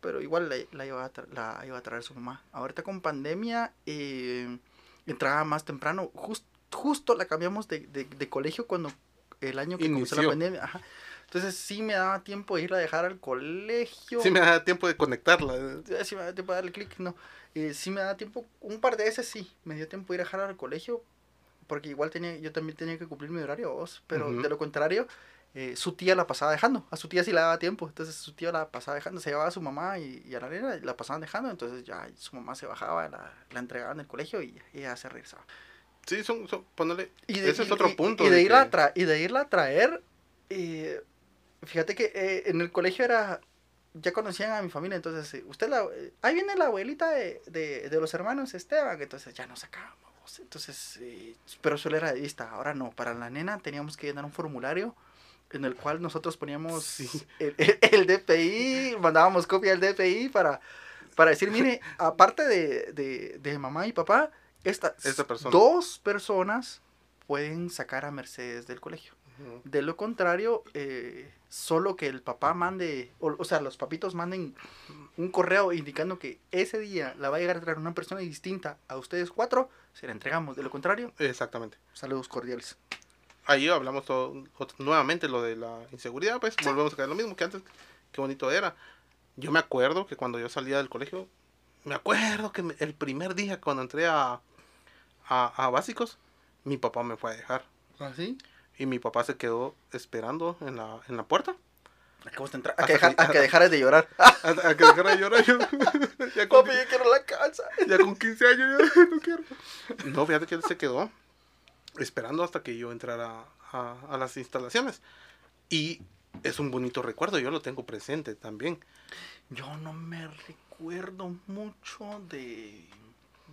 Pero igual la, la iba, a la iba a traer su mamá. Ahorita con pandemia eh, entraba más temprano. Jus- justo la cambiamos de, de, de colegio cuando el año que comenzó la pandemia. Ajá. Entonces sí me daba tiempo de irla a dejar al colegio. Sí me da tiempo de conectarla. Eh, Sí me da tiempo de darle clic, no. Eh, sí me da tiempo, un par de veces sí, me dio tiempo de ir a dejar al colegio, porque igual tenía, yo también tenía que cumplir mi horario, vos, pero de lo contrario, eh, su tía la pasaba dejando, a su tía sí le daba tiempo, entonces su tía la pasaba dejando, se llevaba a su mamá y, y a la nena y la pasaban dejando, entonces ya su mamá se bajaba, la, la entregaba en el colegio y ella se regresaba. Sí, son, son. Y de, Ese es y- otro y- punto. Y de, de irla, a que- tra- y de irla a traer, eh, fíjate que eh, en el colegio era, ya conocían a mi familia, entonces, eh, usted la, eh, ahí viene la abuelita de, de, de los hermanos Esteban, entonces ya nos sacábamos. Entonces, eh, pero solo era de vista, ahora no, para la nena teníamos que llenar un formulario en el cual nosotros poníamos Sí. el, el- el DPI, mandábamos copia del DPI para, para decir, mire, [LAUGHS] aparte de, de, de mamá y papá, estas Esta persona. dos personas pueden sacar a Mercedes del colegio. De lo contrario, eh, solo que el papá mande, o, o sea, los papitos manden un correo indicando que ese día la va a llegar a traer una persona distinta a ustedes cuatro, se la entregamos. De lo contrario, Exactamente. saludos cordiales. Ahí hablamos todo, nuevamente lo de la inseguridad, pues volvemos a caer lo mismo que antes. Qué bonito era. Yo me acuerdo que cuando yo salía del colegio, me acuerdo que el primer día cuando entré a, a, a básicos, mi papá me fue a dejar. ¿Así? Y mi papá se quedó esperando en la, en la puerta. A que, deja- que- a que dejaras de llorar. [LAUGHS] A, que dejara de llorar yo. [LAUGHS] ya, con, Papi, yo quiero la casa. ya con 15 años ya no quiero. No, fíjate que él se quedó esperando hasta que yo entrara a, a las instalaciones. Y es un bonito recuerdo, yo lo tengo presente también. Yo no me recuerdo mucho de,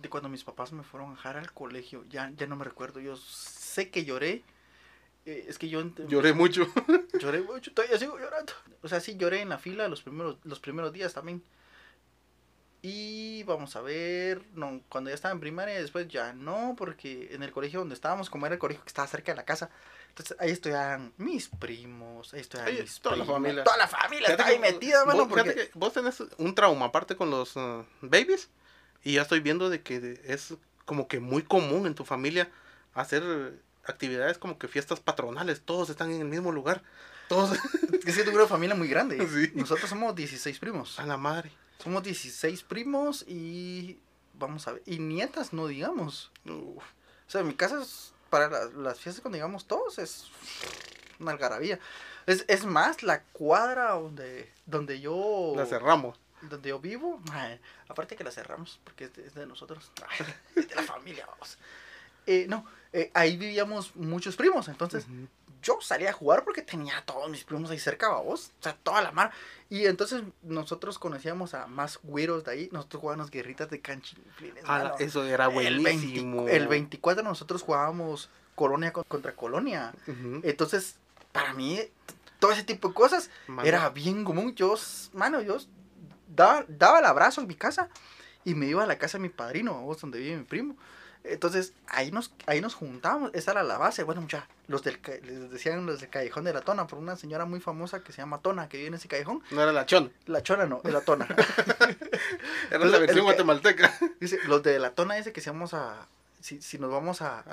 de cuando mis papás me fueron a dejar al colegio. Ya, ya no me recuerdo. Yo sé que lloré. Eh, es que yo Lloré mucho. [LAUGHS] lloré mucho. Todavía sigo llorando. O sea, sí lloré en la fila los primeros, los primeros días también. Y vamos a ver, no, cuando ya estaba en primaria, después ya no, porque en el colegio donde estábamos, como era el colegio que estaba cerca de la casa, entonces ahí estudiaban mis primos, ahí estudiaban Ahí, mis toda la primos, familia. Toda la familia estaba ahí metida, mano, vos, fíjate porque... que vos tenés un trauma aparte con los uh, babies. Y ya estoy viendo de que es como que muy común en tu familia hacer actividades como que fiestas patronales. Todos están en el mismo lugar. Todos [LAUGHS] Es que tengo una familia muy grande. [LAUGHS] Sí. Nosotros somos 16 primos. a la madre. Somos 16 primos y vamos a ver. Y nietas, no digamos. Uf. O sea, en mi casa es, para la- las fiestas cuando llegamos todos es una algarabía. Es, es más, la cuadra donde, donde yo... La cerramos. donde yo vivo, aparte que la cerramos porque es de, es de nosotros, [LAUGHS] es de la familia, vamos. Eh, no, eh, ahí vivíamos muchos primos, entonces. Yo salía a jugar porque tenía a todos mis primos ahí cerca, vos, o sea, toda la mar. Y entonces nosotros conocíamos a más güeros de ahí, nosotros jugábamos guerritas de canchinflines. Mano. eso era el, buenísimo. 20 el 24 nosotros jugábamos colonia con- contra colonia. Entonces, para mí, todo ese tipo de cosas Mano, era bien común. Yo, mano, yo daba, daba el abrazo en mi casa y me iba a la casa de mi padrino, vos, donde vive mi primo. Entonces, ahí nos, ahí nos juntábamos, esa era la base. Bueno, mucha, los del, les decían los del Callejón de la Tona, por una señora muy famosa que se llama Tona, que vive en ese callejón. No era la chon, La Chona no, es la Tona. [LAUGHS] era la versión guatemalteca. Dice, los de la Tona dice que si vamos a... Si, si nos vamos a, A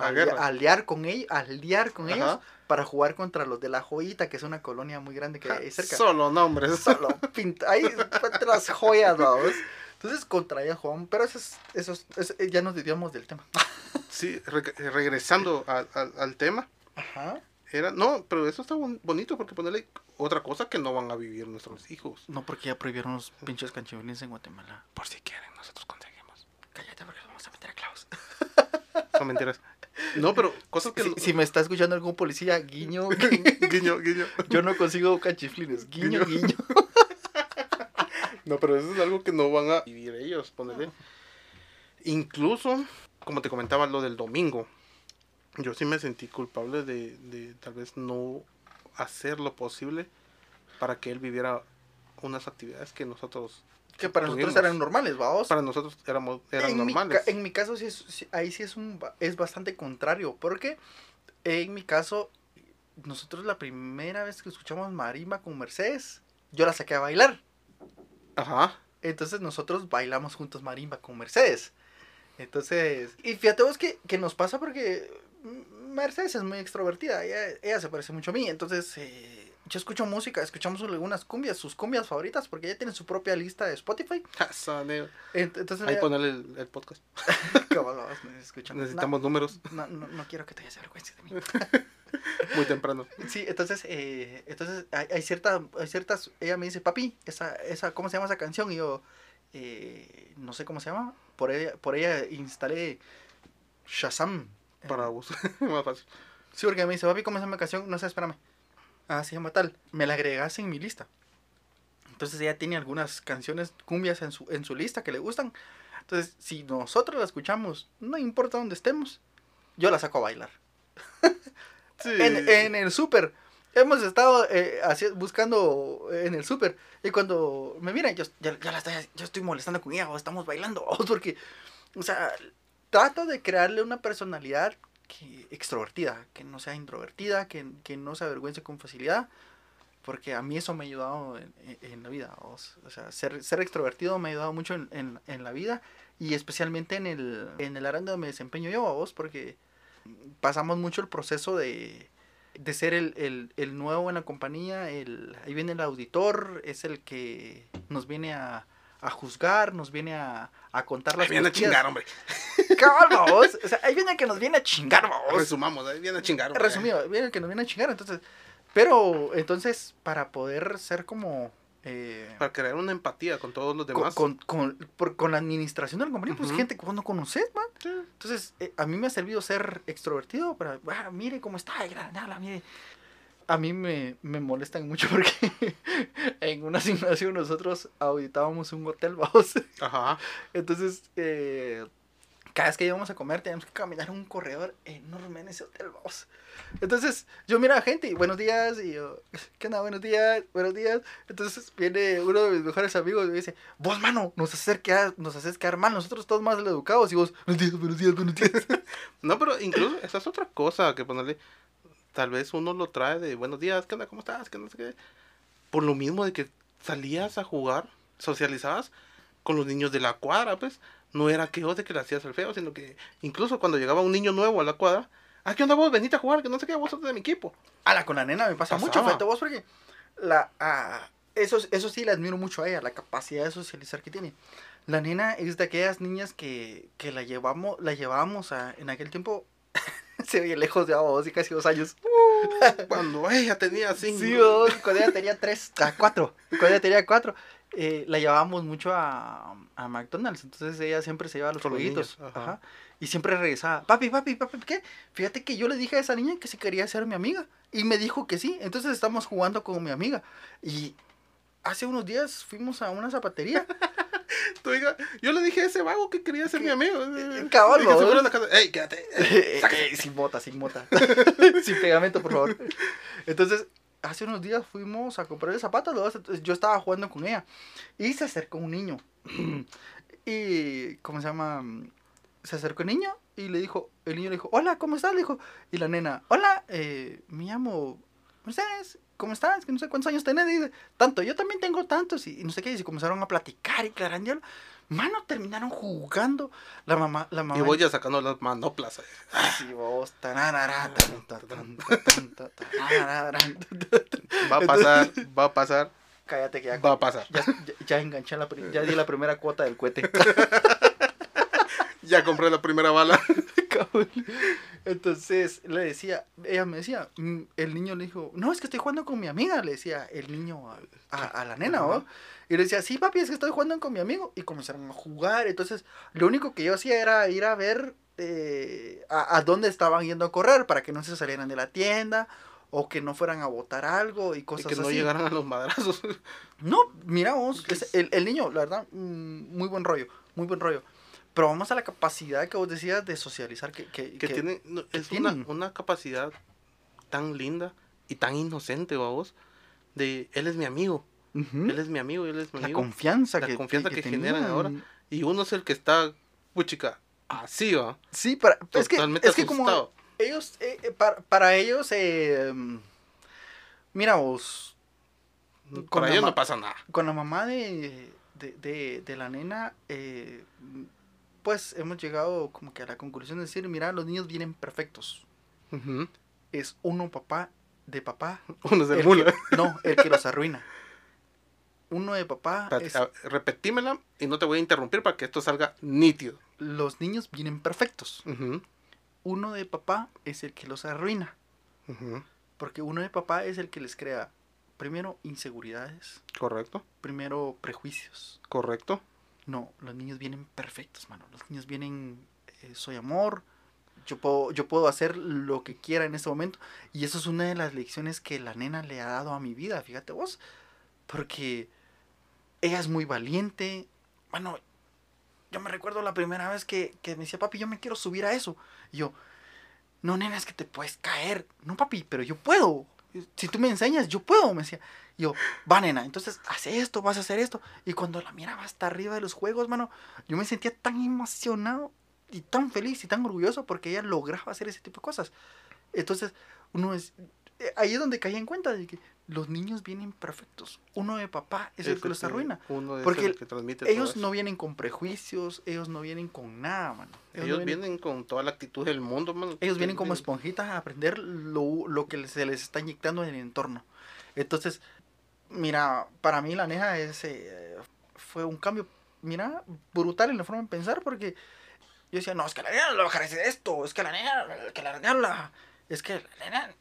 con ellos, a aliar con ellos para jugar contra los de la Joyita, que es una colonia muy grande que hay cerca. Solo nombres. Solo pinta, ahí las joyas, vamos. Entonces contra ellas jugamos, pero eso es, eso es- eso- ya nos desviamos del tema. [LAUGHS] Sí, reg- regresando al- al- al tema. Ajá. Era, no, pero eso está bon- bonito porque ponerle otra cosa que no van a vivir nuestros hijos. No porque ya prohibieron los pinches canchiflines en Guatemala. Por si quieren, nosotros conseguimos. Cállate porque los vamos a meter a Klaus. Son mentiras. No, pero cosas que... Si, si me está escuchando algún policía, guiño, [LAUGHS] guiño, guiño. [LAUGHS] yo no consigo canchiflines. Guiño, Guiño. guiño. No, pero eso es algo que no van a vivir ellos, ponerle. Incluso, como te comentaba, lo del domingo. Yo sí me sentí culpable de, de tal vez no hacer lo posible para que él viviera unas actividades que nosotros Que para nosotros eran normales, vamos. para nosotros éramos eran en, normales. en mi caso, sí es, sí- ahí sí es, un, es bastante contrario, porque en mi caso, nosotros la primera vez que escuchamos marimba con Mercedes, yo la saqué a bailar. Ajá. Entonces nosotros bailamos juntos marimba con Mercedes. Entonces, y fíjate vos que, que nos pasa porque Mercedes es muy extrovertida, ella, ella se parece mucho a mí, entonces eh, yo escucho música, escuchamos algunas cumbias, sus cumbias favoritas, porque ella tiene su propia lista de Spotify. [LAUGHS] Ent- Entonces, Ahí ella- ponerle el, el podcast. [LAUGHS] Necesitamos números No, no, no quiero que te hayas vergüenza de mí. [LAUGHS] [LAUGHS] muy temprano. Sí, entonces, eh, entonces hay, hay cierta, hay ciertas, ella me dice, papi, esa, esa, ¿cómo se llama esa canción? Y yo, eh, no sé cómo se llama, por ella, por ella instalé Shazam. Para vos. [LAUGHS] Más fácil. Sí, porque me dice, papi, ¿cómo se llama la canción? No sé, espérame. Ah, se llama tal. Me la agregas en mi lista. Entonces ella tiene algunas canciones cumbias en su, en su lista que le gustan. Entonces, si nosotros la escuchamos, no importa dónde estemos, yo la saco a bailar. [LAUGHS] Sí. en, en el súper. Hemos estado eh, así- buscando en el súper. Y cuando me miran, yo, ya, ya la estoy, yo estoy molestando con ella, o estamos bailando. [LAUGHS] o porque, o sea, trato de crearle una personalidad que, extrovertida, que no sea introvertida, que, que no se avergüence con facilidad. Porque a mí eso me ha ayudado en, en- en la vida. O, sea, ser, ser extrovertido me ha ayudado mucho en, en- en la vida. Y especialmente en el, en el área donde me desempeño yo, a vos, porque pasamos mucho el proceso de, de ser el, el, el nuevo en la compañía, el, ahí viene el auditor, es el que nos viene a, a juzgar, nos viene a, a contar las Ahí viene a costillas. chingar, hombre. [LAUGHS] Cabal, babos. O sea, ahí viene el que nos viene a chingar, babos. Resumamos, ahí viene a chingar. hombre. Resumido, viene el que nos viene a chingar, entonces... Pero, entonces, para poder ser como... eh, Para crear una empatía con todos los demás. con, con, por- con la administración de la compañía, pues gente que vos no conoces, man. Sí. Entonces, eh, a mí me ha servido ser extrovertido, pero, ah, mire cómo está, Granada, mire. A mí me, me molestan mucho [LAUGHS] porque en una asignación nosotros auditábamos un hotel, vamos. Ajá. Entonces, eh, cada vez que íbamos a comer teníamos que caminar un corredor enorme en ese hotel, vamos. Entonces, yo miro a gente y buenos días, y yo, ¿qué onda? Buenos días, buenos días. Entonces viene uno de mis mejores amigos y me dice, vos, mano, nos haces quedar, nos haces quedar mal, nosotros todos más educados, y vos, buenos días, buenos días, buenos días. [LAUGHS] No, pero incluso esa es otra cosa que ponerle. Tal vez uno lo trae de buenos días, ¿qué onda? ¿Cómo estás? ¿Qué sé qué? Por lo mismo de que salías a jugar, socializabas con los niños de la cuadra, pues. No era que vos de que le hacías el feo, sino que incluso cuando llegaba un niño nuevo a la cuadra, ah, ¿qué onda vos? Venite a jugar, que no sé qué, vos sos de mi equipo. Ala, con la nena me pasa Pasaba. mucho, fíjate vos, porque la, ah, eso, eso sí le admiro mucho a ella, la capacidad de socializar que tiene. La nena es de aquellas niñas que, que la llevamos, la llevábamos a, en aquel tiempo, [LAUGHS] se veía lejos de vos y casi dos años. Cuando ella tenía cinco. Sí, vos, cuando ella tenía tres, a cuatro, cuando ella tenía cuatro, eh, la llevábamos mucho a, a McDonald's, entonces ella siempre se llevaba los jueguitos, ajá. ajá, y siempre regresaba, papi, papi, papi, ¿qué? Fíjate que yo le dije a esa niña que si quería ser mi amiga, y me dijo que sí, entonces estamos jugando con mi amiga, y hace unos días fuimos a una zapatería, [LAUGHS] yo le dije a ese vago que quería ser mi amigo. la casa. ¡Ey, quédate! Eh, [LAUGHS] sin mota, sin mota. [LAUGHS] sin pegamento, por favor. Entonces, hace unos días fuimos a comprarle zapatos. yo estaba jugando con ella. Y se acercó un niño. [CLEARS THROAT] y, ¿cómo se llama? Se acercó el niño y le dijo, el niño le dijo, hola, ¿cómo estás? Le dijo, y la nena, hola, eh, me llamo Mercedes, ¿cómo estás? Que no sé cuántos años tenés. Y dice, tanto, yo también tengo tantos. Y, y no sé qué, y se comenzaron a platicar y clarandear. Mano, terminaron jugando. La mamá, la mamá. Y voy ya sacando las manoplas. eh. Sí, vos. tan. [LAUGHS] Va a pasar, [LAUGHS] va a pasar, Cállate que ya, va a pasar. ya, ya- ya enganché la, ya di la primera cuota del cohete. [LAUGHS] Ya compré la primera bala. [LAUGHS] Entonces le decía, ella me decía, mm, el niño le dijo, no, es que estoy jugando con mi amiga, le decía el niño a, a- a la nena, ¿no? Y le decía, sí, papi, es que estoy jugando con mi amigo. Y comenzaron a jugar. Entonces, lo único que yo hacía era ir a ver eh, a, a dónde estaban yendo a correr para que no se salieran de la tienda o que no fueran a botar algo y Y cosas que no así. llegaran a los madrazos. No, mira vos, es- el, el niño, la verdad, mm, muy buen rollo, muy buen rollo. Pero vamos a la capacidad que vos decías de socializar, que, que, que que- tiene, no, es una, una capacidad tan linda y tan inocente, vos de él es mi amigo, él es mi amigo, él es mi la amigo. confianza la que, confianza que generan ahora. Y uno es el que está, puchica, así va, Sí, para, es que, es que como ellos, eh, eh, para, para ellos, eh, mira vos, con Para ellos no pasa nada. con la mamá de, de, de, de la nena, eh, pues hemos llegado como que a la conclusión de decir, mira, los niños vienen perfectos. Es uno papá de papá. [LAUGHS] Uno se mula. que- no, el que los arruina. Uno de papá Espérate, es, a- repetímela y no te voy a interrumpir para que esto salga nítido. los niños vienen perfectos. Uno de papá es el que los arruina. Porque uno de papá es el que les crea, primero, inseguridades, Correcto, primero, prejuicios. correcto. No, los niños vienen perfectos, mano. Los niños vienen, eh, soy amor, yo puedo, yo puedo hacer lo que quiera en este momento. Y eso es una de las lecciones que la nena le ha dado a mi vida, fíjate vos. Porque ella es muy valiente. Bueno, yo me recuerdo la primera vez que, que me decía, papi, yo me quiero subir a eso. Y yo, no, nena, es que te puedes caer. No, papi, pero yo puedo. Si tú me enseñas, yo puedo, me decía. Y yo, va, nena, entonces haz esto, vas a hacer esto. Y cuando la miraba hasta arriba de los juegos, mano, yo me sentía tan emocionado y tan feliz y tan orgulloso porque ella lograba hacer ese tipo de cosas. Entonces, uno es. eh, Ahí es donde caí en cuenta de que los niños vienen perfectos. Uno de papá es el que los arruina. Uno es Porque el que transmite Ellos no vienen con prejuicios, ellos no vienen con nada, mano. no Ellos vienen con toda la actitud del mundo, man. ellos vienen como esponjitas a aprender lo, lo que se les está inyectando en el entorno. Entonces, mira, para mí la neja es, eh, fue un cambio, mira, brutal en la forma de pensar porque yo decía, no, es que la nena no le va a dejar hacer esto, es que la nena, que la nena, la- es que la nena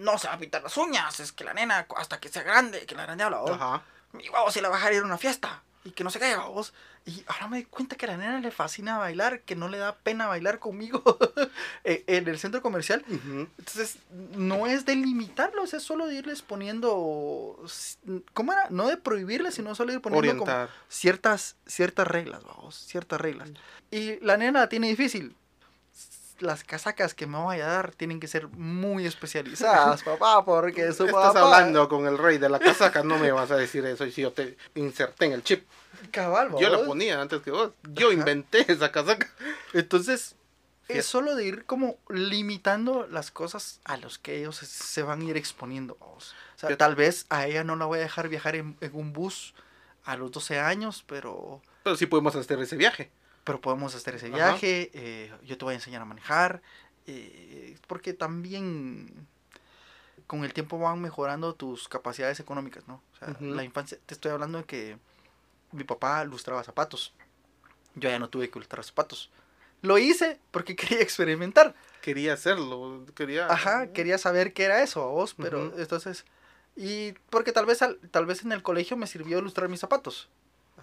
no se va a pintar las uñas, es que la nena hasta que sea grande, que la nena habla, Ajá. mi huevo se la va a ir a una fiesta y que no se caiga vos. Y ahora me di cuenta que a la nena le fascina bailar, que no le da pena bailar conmigo [LAUGHS] eh, en el centro comercial. Entonces, no es de limitarlos, es solo de irles poniendo. ¿Cómo era? No de prohibirles, sino solo ir poniendo como ciertas, ciertas reglas, vamos, ciertas reglas. Y la nena la tiene difícil. Las casacas que me vaya a dar tienen que ser muy especializadas, [LAUGHS] papá, porque su Estás papá. hablando con el rey de la casaca, no me vas a decir eso. Y si yo te inserté en el chip, Cabal, yo la ponía antes que vos. Yo Ajá. inventé esa casaca. Entonces, es solo de ir como limitando las cosas a los que ellos se- van a ir exponiendo. vamos. O sea, tal vez a ella no la voy a dejar viajar en, en un bus a los 12 años, pero, Pero sí podemos hacer ese viaje. Pero podemos hacer ese viaje. eh, yo te voy a enseñar a manejar. eh, porque también, con el tiempo van mejorando tus capacidades económicas, ¿no? O sea, la infancia, te estoy hablando de que mi papá lustraba zapatos. Yo ya no tuve que lustrar zapatos. Lo hice porque [LAUGHS] quería experimentar. Quería hacerlo, quería... Ajá, quería saber qué era eso a vos, pero entonces... Y porque tal vez, al- tal vez en el colegio me sirvió lustrar mis zapatos.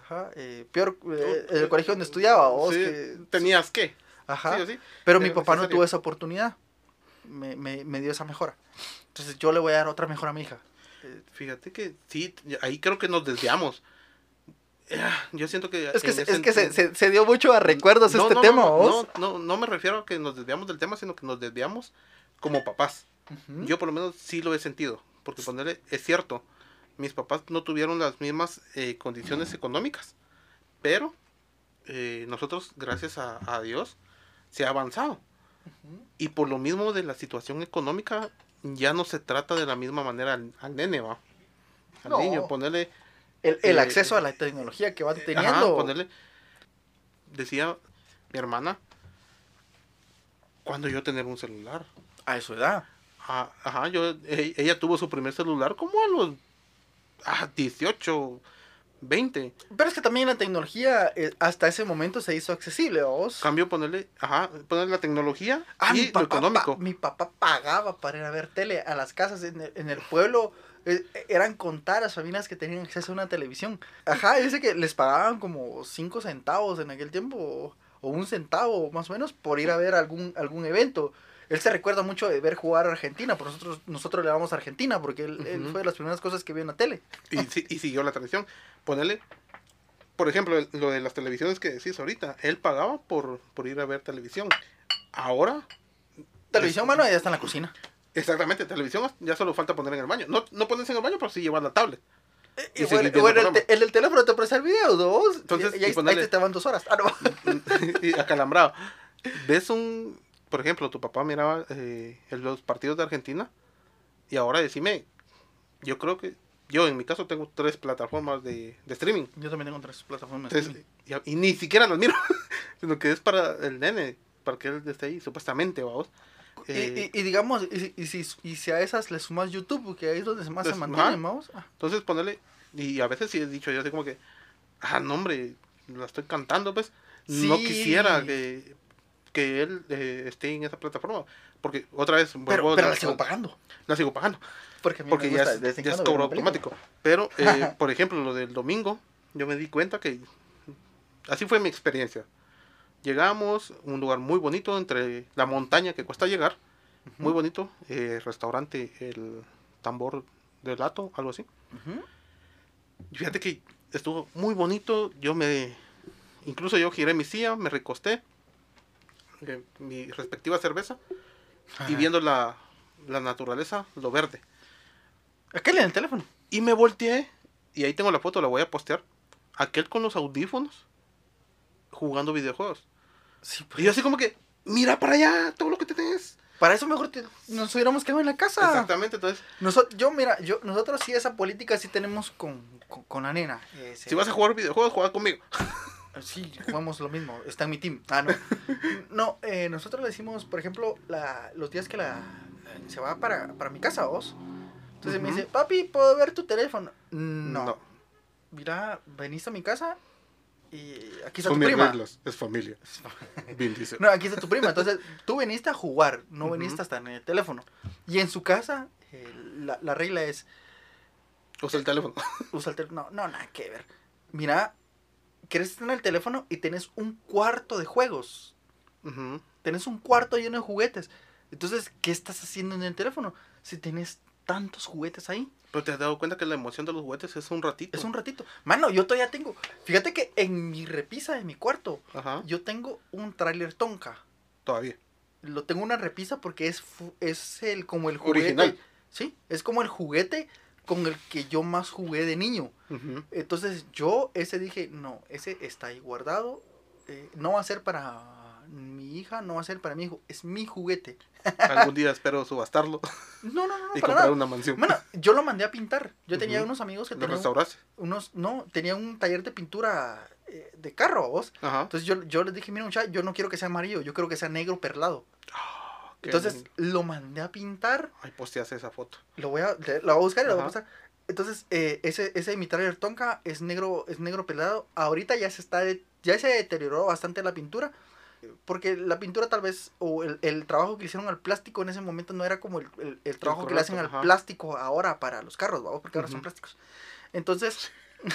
Ajá, eh, peor, eh, el colegio donde estudiaba, vos, Sí, que- Tenías que. Ajá. Sí o sí. Pero mi papá no tuvo esa oportunidad. Me, me, me dio esa mejora. Entonces yo le voy a dar otra mejora a mi hija. Eh, Fíjate que sí, ahí creo que nos desviamos. Yo siento que... Es que, ese es que se, se, se dio mucho a recuerdos No, este no, tema, no, vos. No, no, no me refiero a que nos desviamos del tema, sino que nos desviamos como papás. Yo por lo menos sí lo he sentido. Porque ponerle, es cierto, mis papás no tuvieron las mismas eh, condiciones económicas. Pero eh, nosotros, gracias a, a Dios, se ha avanzado. Y por lo mismo de la situación económica, ya no se trata de la misma manera al, al nene, va. Al No. niño, ponerle... El, el Eh, acceso a la tecnología que van Ajá, teniendo. ponerle... Decía mi hermana, cuando yo tener un celular? A su edad. Ah, Ajá, yo, e- ella tuvo su primer celular como a los ah, 18, 20. Pero es que también la tecnología eh, hasta ese momento se hizo accesible, vos. Cambio ponerle, ajá, ponerle la tecnología Ah, y mi lo papá, económico. pa- mi papá pagaba para ir a ver tele a las casas en el, en el pueblo. eh, eran contar las familias que tenían acceso a una televisión. Ajá, dice que les pagaban como 5 centavos en aquel tiempo, o, o un centavo más o menos, por ir a ver algún, algún evento. Él se recuerda mucho de ver jugar a Argentina, pero nosotros, nosotros le vamos a Argentina, porque él, él fue de las primeras cosas que vio en la tele. y, si- y siguió la tradición. Ponerle, por ejemplo, el- lo de las televisiones que decís ahorita, él pagaba por, por ir a ver televisión. Ahora, Televisión, mano, ya está en la cocina. exactamente, televisión ya solo falta poner en el baño. No, no pones en el baño, pero sí llevar la tablet. Y Y bueno, seguir viendo bueno, el, te- el teléfono te presta el video, ¿no? Entonces, y, y ahí, ponerle- ahí te, te van dos horas. Ah, no. [LAUGHS] y acalambrado. ¿Ves un, por ejemplo, tu papá miraba eh, los partidos de Argentina y ahora decime, yo creo que, yo en mi caso tengo tres plataformas de, de streaming. Yo también tengo tres plataformas. de y, y ni siquiera las miro, [LAUGHS] sino que es para el nene, para que él esté ahí, supuestamente, vamos. Y- Eh, y, y digamos, y, si, y si a esas le sumas YouTube, que ahí es donde más se Pues, mantienen, ajá. vamos. Ah, Entonces ponerle, y a veces sí he dicho yo así como que, ah, no hombre, la estoy cantando, pues. No quisiera que, que él eh, esté en esa plataforma. Porque otra vez, pero pero la sigo pagando. la sigo pagando. Porque, a mí Porque me ya gusta es, ya es cuando ver cobro automático. Pero, [LAUGHS] eh, por ejemplo, lo del domingo, yo me di cuenta que así fue mi experiencia. Llegamos a un lugar muy bonito entre la montaña que cuesta llegar, muy bonito, eh, restaurante El Tambor del Lato, algo así. Ujú. Y Fíjate que estuvo muy bonito, yo me, incluso yo giré mi silla, me recosté, eh, mi respectiva cerveza, y Ajá. viendo la, la naturaleza, lo verde. Aquel en el teléfono. Y me volteé, y ahí tengo la foto, la voy a postear. Aquel con los audífonos, jugando videojuegos. Sí, Y yo así como que, mira para allá, todo lo que tenés. Para eso mejor te- nos hubiéramos quedado en la casa. Exactamente, entonces, Nosotros, yo, mira, yo, nosotros sí esa política sí tenemos con, con, con la nena. Eh, se- si vas a jugar videojuegos, juega conmigo. [LAUGHS] Sí, jugamos lo mismo. Está en mi team. Ah, no. No, eh, nosotros le decimos, por ejemplo, la, los días que la se va para, para mi casa, vos. Entonces me Ujú. dice, papi, ¿puedo ver tu teléfono? No. No. Mira, veniste a mi casa y aquí está Son tu prima. reglas, es familia. [LAUGHS] Dice. No, aquí está tu prima. Entonces, tú veniste a jugar, no Ujú. veniste a estar en el teléfono. Y en su casa, eh, la, la regla es, Usa el teléfono. usa el teléfono. No, no, nada que ver. Mira, quieres estar en el teléfono y tenés un cuarto de juegos. Ujú. Tenés un cuarto lleno de juguetes. Entonces, ¿qué estás haciendo en el teléfono? Si tenés tantos juguetes ahí. Pero te has dado cuenta que la emoción de los juguetes es un ratito. Es un ratito. Mano, yo todavía tengo. Fíjate que en mi repisa de mi cuarto, Ajá, yo tengo un tráiler Tonka. todavía. Lo tengo en una repisa porque es, es el como el juguete. Original. Sí, es como el juguete con el que yo más jugué de niño. Entonces yo ese dije, no, ese está ahí guardado. eh, no va a ser para mi hija, no va a ser para mi hijo, es mi juguete. [LAUGHS] Algún día espero subastarlo No, no, no, [LAUGHS] y para comprar nada. una mansión. Bueno, yo lo mandé a pintar. Yo tenía unos amigos que Lo tenían restauraste. unos, no, tenía un taller de pintura eh, de carro, vos. Ajá. Entonces yo, yo les dije, mira muchacha, yo no quiero que sea amarillo, yo quiero que sea negro perlado. Ah, Entonces lo mandé a pintar. Ahí posteas esa foto. Lo voy a, la voy a buscar y la voy a pasar. Entonces, eh, ese, ese de mi trailer Tonka es negro, es negro pelado. Ahorita ya se está, de- ya se deterioró bastante la pintura. Porque la pintura tal vez, o el, el trabajo que hicieron al plástico en ese momento no era como el, el- el trabajo que le hacen al ajá. plástico ahora para los carros, ¿vamos? Porque ahora son plásticos. Entonces, [LAUGHS]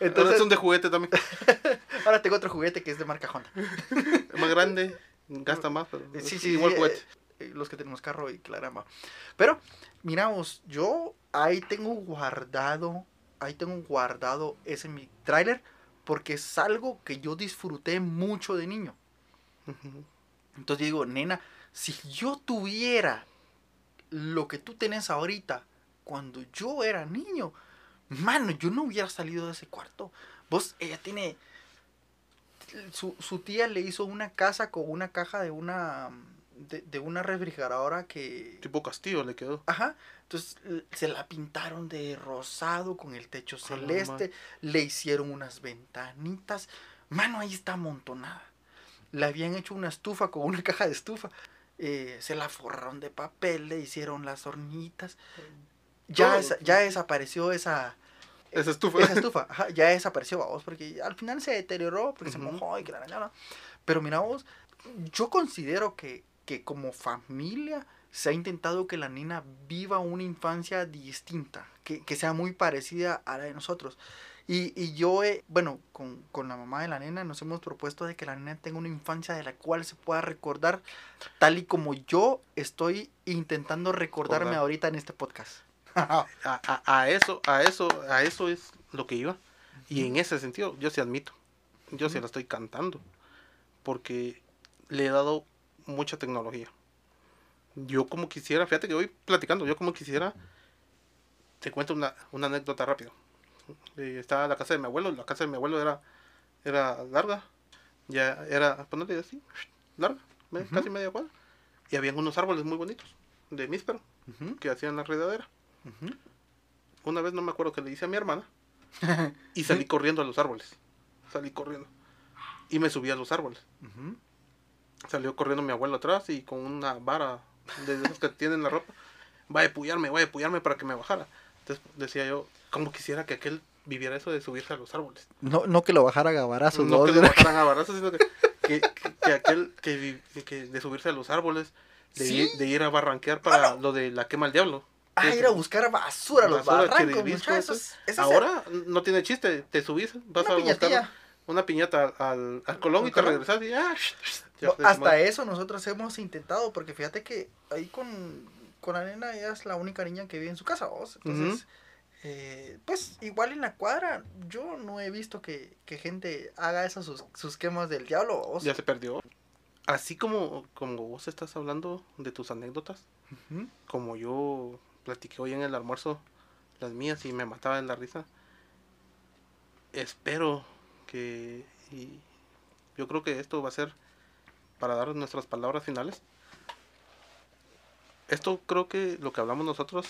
Ahora entonces son de juguete también. [LAUGHS] ahora tengo otro juguete que es de marca Honda. [LAUGHS] Más grande, gasta más, pero Eh, Sí, sí, igual eh, eh, los que tenemos carro y clarama. Pero, miramos, yo ahí tengo guardado, ahí tengo guardado ese mi tráiler porque es algo que yo disfruté mucho de niño. Entonces digo, nena, si yo tuviera lo que tú tenés ahorita cuando yo era niño, mano, yo no hubiera salido de ese cuarto. Vos, ella tiene... Su, su tía le hizo una casa con una caja de una... De, de una refrigeradora que... Tipo castillo le quedó. Ajá. Entonces se la pintaron de rosado con el techo celeste. Le hicieron unas ventanitas. Mano, ahí está amontonada. Le habían hecho una estufa con una [LAUGHS] caja de estufa. eh, se la forraron de papel, le hicieron las hornitas. Ya, esa- ya desapareció esa, Esa estufa. esa estufa. Ajá, ya desapareció, vamos, porque al final se deterioró, porque se mojó y que la regañaron. Pero mira vos, yo considero que, que como familia se ha intentado que la nena viva una infancia distinta, que, que sea muy parecida a la de nosotros. Y, y yo, he- bueno, con, con la mamá de la nena nos hemos propuesto de que la nena tenga una infancia de la cual se pueda recordar tal y como yo estoy intentando recordarme Recordar. ahorita en este podcast. [LAUGHS] a, a- a eso, a eso, a eso es lo que iba. Y en ese sentido, yo sí admito, yo sí Ujú. la estoy cantando, porque le he dado mucha tecnología. Yo como quisiera, fíjate que voy platicando, yo como quisiera, te cuento una, una anécdota rápido. Eh, estaba en la casa de mi abuelo, la casa de mi abuelo era, era larga, ya era, ponerle así, larga, casi media cuadra, y habían unos árboles muy bonitos, de níspero, Ujú, que hacían la redadera una vez no me acuerdo que le hice a mi hermana [LAUGHS] y salí corriendo a los árboles. Salí corriendo. Y me subí a los árboles. Salió corriendo mi abuelo atrás y con una vara de esas que tienen la ropa. Va a puyarme, va a puyarme para que me bajara. Entonces decía yo, como quisiera que aquel viviera eso de subirse a los árboles. No, no que lo bajara a gabarazos, no ¿no? que lo bajaran a [LAUGHS] barazos, sino que, que, que- que aquel que, vi- de subirse a los árboles, de, Sí. ir, de ir a barranquear para lo de la quema al diablo. Ah, ir a buscar basura a los basura, barrancos, muchachos. es Ahora no tiene chiste, te subís, vas una a buscar una piñata al, al Colón ¿Al y te regresas y ah, ya No, se hasta eso nosotros hemos intentado, porque fíjate que ahí con, con la nena ella es la única niña que vive en su casa, vos. Entonces, eh, pues igual en la cuadra, yo no he visto que, que gente haga esas sus, sus quemas del diablo, vos. ya se perdió. Así como, como vos estás hablando de tus anécdotas, como yo platiqué hoy en el almuerzo las mías y me mataba de la risa, espero que, y yo creo que esto va a ser para dar nuestras palabras finales. Esto creo que lo que hablamos nosotros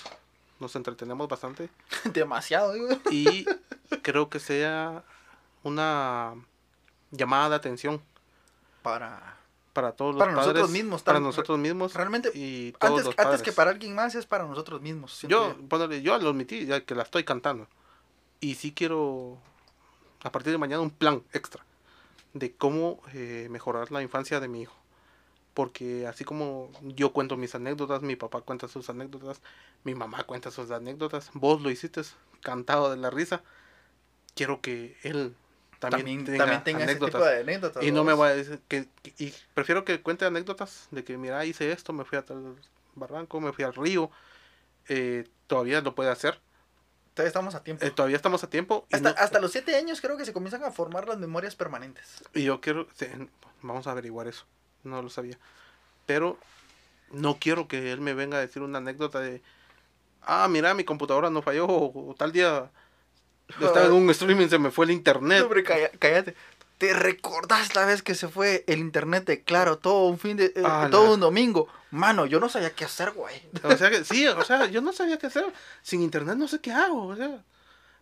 nos entretenemos bastante [LAUGHS] Demasiado, digo. y creo que sea una llamada de atención Para... para todos los Para padres, nosotros mismos, para nosotros mismos Realmente, y todos Antes, los antes que para alguien más es para nosotros mismos. yo, yo lo admití ya que la estoy cantando y sí quiero a partir de mañana un plan extra de cómo eh, mejorar la infancia de mi hijo porque así como yo cuento mis anécdotas, mi papá cuenta sus anécdotas, mi mamá cuenta sus anécdotas, vos lo hiciste cantado de la risa, quiero que él también, También, tenga, también tenga ese tipo de anécdotas. Y no me va a decir que, que- y prefiero que cuente anécdotas de que mira hice esto, me fui a tal barranco, me fui al río, eh, todavía lo puede hacer, Todavía estamos a tiempo. eh, todavía estamos a tiempo hasta, no- hasta los siete años creo que se comienzan a formar las memorias permanentes. y yo quiero, vamos a averiguar eso, no lo sabía, pero no quiero que él me venga a decir una anécdota de, ah mira mi computadora no falló o, o tal día [LAUGHS] estaba en un streaming se me fue el internet, No, hombre, calla- cállate. ¿Te recordás la vez que se fue el internet de Claro todo un fin de... eh, Ah, todo un domingo? Mano, yo no sabía qué hacer, güey. O sea que [LAUGHS] sí, o sea, yo no sabía qué hacer. Sin internet no sé qué hago, o sea.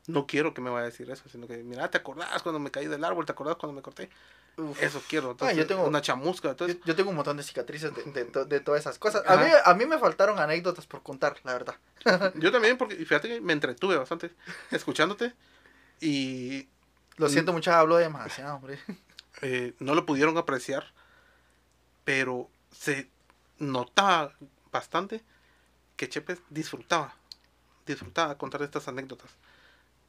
No quiero que me vaya a decir eso, sino que, mira, ¿te acordás cuando me caí del árbol? ¿Te acordás cuando me corté? Uf. Eso quiero. Ah, Entonces, yo tengo- una chamusca. Yo, Entonces, yo tengo un montón de cicatrices de, de de todas esas cosas. A mí, a mí me faltaron anécdotas por contar, la verdad. [LAUGHS] yo también, porque fíjate que me entretuve bastante escuchándote y Lo siento mucho, hablo demasiado, hombre. [LAUGHS] eh, no lo pudieron apreciar, pero se notaba bastante que Chepe disfrutaba, disfrutaba contar estas anécdotas.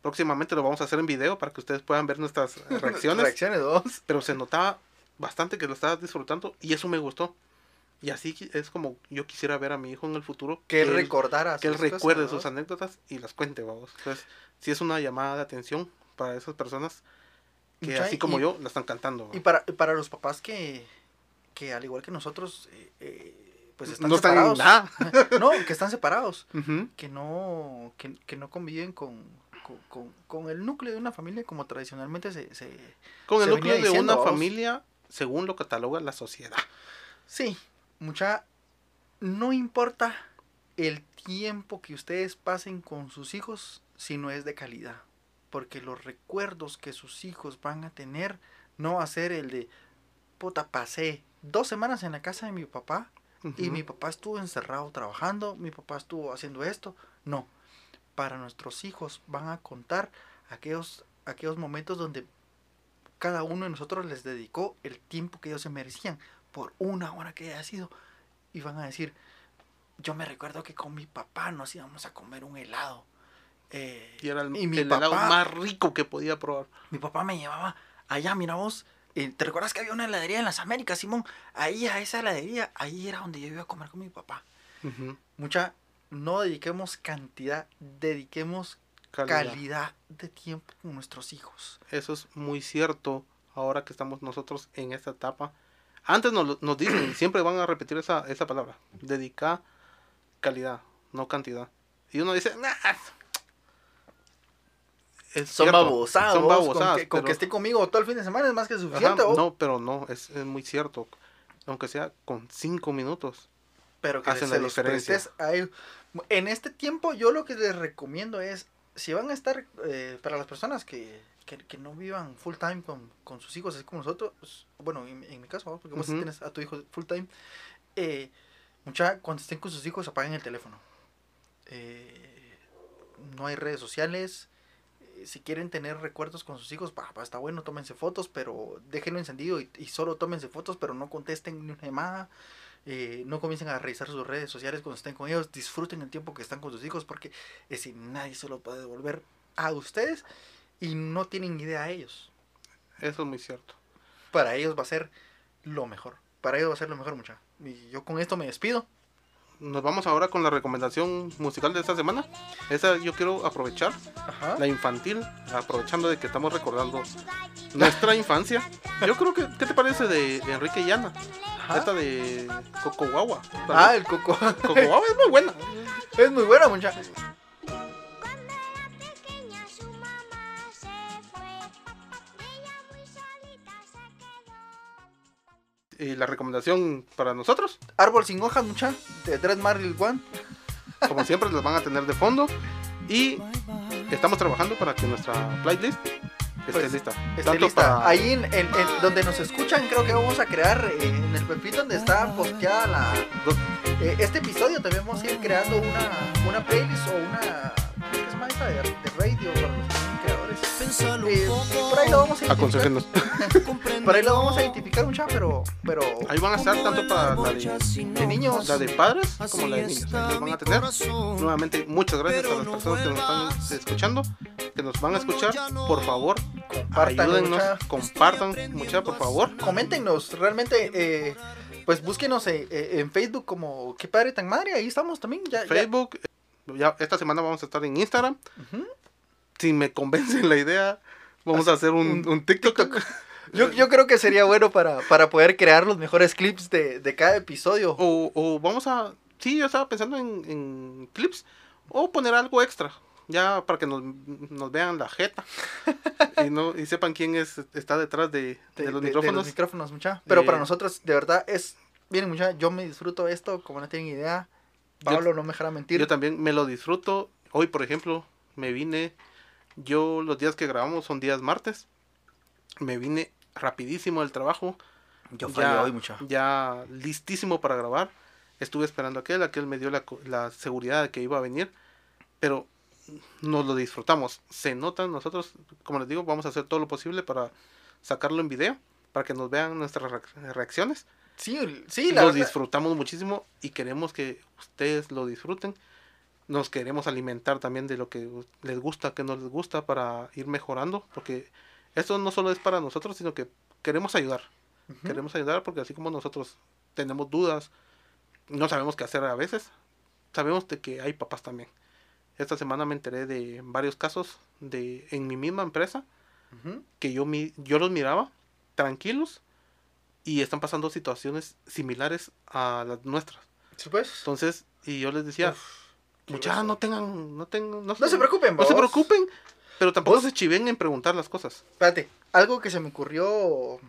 Próximamente lo vamos a hacer en video para que ustedes puedan ver nuestras [LAUGHS] reacciones, Reacciones dos. pero se notaba bastante que lo estabas disfrutando y eso me gustó. Y así es como yo quisiera ver a mi hijo en el futuro. Que él él- recordara. que él sus cosas, recuerde ¿no? sus anécdotas y las cuente, vamos. Entonces, sí es una llamada de atención para esas personas que así como y- yo la están cantando. Y para, para los papás que, que al igual que nosotros, eh, eh, pues están no están separados. nada. [LAUGHS] no, que están separados. [LAUGHS] Ujú. Que no, que, que no conviven con, con, con- con el núcleo de una familia como tradicionalmente se... se Con el núcleo de diciendo, una familia según lo cataloga la sociedad. Sí, mucha... No importa el tiempo que ustedes pasen con sus hijos si no es de calidad. Porque los recuerdos que sus hijos van a tener no va a ser el de, puta, pasé dos semanas en la casa de mi papá y mi papá estuvo encerrado trabajando, mi papá estuvo haciendo esto. No, para nuestros hijos van a contar aquellos, aquellos momentos donde cada uno de nosotros les dedicó el tiempo que ellos se merecían por una hora que haya sido. Y van a decir, yo me recuerdo que con mi papá nos íbamos a comer un helado. eh, Y era el, y mi el helado papá- más rico que podía probar. mi papá me llevaba allá, mira vos. eh, ¿Te recuerdas que había una heladería en las Américas, Simón? Ahí a esa heladería, ahí era donde yo iba a comer con mi papá. Ujú. Mucha, no dediquemos cantidad, dediquemos Calidad. calidad de tiempo con nuestros hijos. Eso es muy cierto ahora que estamos nosotros en esta etapa. Antes nos, nos dicen, [CLEARS THROAT] siempre van a repetir esa, esa palabra. Dedicar calidad, no cantidad. Y uno dice, nah. Es Son cierto, babosados. Son babosadas. Con, que, con pero- que esté conmigo todo el fin de semana es más que suficiente. no, pero no, es, es muy cierto. Aunque sea con cinco minutos. pero que hacen se la los diferencia. prestes a ellos. En este tiempo yo lo que les recomiendo es, si van a estar, eh, para las personas que, que, que no vivan full time con, con sus hijos, así como nosotros, pues, bueno, en, en mi caso, porque vos Ujú. tienes a tu hijo full time, eh, mucha, cuando estén con sus hijos apaguen el teléfono. Eh, no hay redes sociales. eh, Si quieren tener recuerdos con sus hijos, bah, bah, está bueno, tómense fotos, pero déjenlo encendido y, y solo tómense fotos, pero no contesten ni una llamada. Eh, no comiencen a revisar sus redes sociales cuando estén con ellos. Disfruten el tiempo que están con sus hijos porque ese nadie se lo puede devolver a ustedes y no tienen idea a ellos. Eso es muy cierto. Para ellos va a ser lo mejor. Para ellos va a ser lo mejor, mucha. Y yo con esto me despido. Nos vamos ahora con la recomendación musical de esta semana. Esa yo quiero aprovechar, Ajá. la infantil, aprovechando de que estamos recordando nuestra [LAUGHS] infancia. Yo creo que, ¿qué te parece de, Enrique y Ana? Ajá. Esta de Coco Guagua. Ah, el coco. Coco Guagua es muy buena. es muy buena, mucha. Y la recomendación para nosotros, Árbol sin hojas, mucha. De Dread Marley One. como siempre, las van a tener de fondo. Y estamos trabajando para que nuestra playlist esté Pues, lista. Esté Tanto lista. para- Ahí en, en- en donde nos escuchan, creo que vamos a crear eh, en el perfil donde está posteada la, eh, este episodio. También vamos a ir creando una, una playlist o una. De radio Eh, un poco. por ahí lo vamos a identificar. aconsejenos. [LAUGHS] Por ahí lo vamos a identificar mucha, pero. pero Ahí van a estar tanto para la de, de niños. la de padres como la de niños. Ahí los van a tener. Nuevamente, muchas gracias a las personas que nos están escuchando, que nos van a escuchar. Por favor, Compartan, ayúdennos, mucha. compartan, mucha, por favor. Coméntenos, realmente. eh, pues búsquenos eh, eh, en Facebook como Qué padre tan madre. Ahí estamos también. Ya. Facebook, ya esta semana vamos a estar en Instagram. Si me convence la idea, vamos a hacer un, un TikTok. [LAUGHS] Yo, yo creo que sería bueno para, para poder crear los mejores clips de, de cada episodio. O, o vamos a. Sí, yo estaba pensando en, en clips. O poner algo extra. Ya para que nos, nos vean la jeta. [LAUGHS] y, no, y sepan quién es, está detrás de, de los micrófonos. micrófonos, mucha. Pero Eh, para nosotros, de verdad, es. Miren, mucha, yo me disfruto esto, como no tienen idea. Pablo no me dejará mentir. Yo también me lo disfruto. Hoy, por ejemplo, me vine Yo los días que grabamos son días martes. Me vine rapidísimo del trabajo. Yo ya, hoy mucho. ya listísimo para grabar. Estuve esperando a aquel, aquel me dio la, la seguridad de que iba a venir, pero nos lo disfrutamos. Se notan nosotros, como les digo, vamos a hacer todo lo posible para sacarlo en video, para que nos vean nuestras reac- reacciones. Sí, sí, la lo verdad. disfrutamos muchísimo y queremos que ustedes lo disfruten. Nos queremos alimentar también de lo que les gusta, que no les gusta para ir mejorando, porque esto no solo es para nosotros, sino que queremos ayudar. Queremos ayudar porque así como nosotros tenemos dudas, no sabemos qué hacer a veces, sabemos de que hay papás también. Esta semana me enteré de varios casos de en mi misma empresa que yo mi, yo los miraba tranquilos y están pasando situaciones similares a las nuestras. Sí, pues. Entonces, y yo les decía, Uf, muchachos, no tengan, no tengan, No se preocupen, no se preocupen, pero tampoco Vos- se chiven en preguntar las cosas. Espérate, algo que se me ocurrió,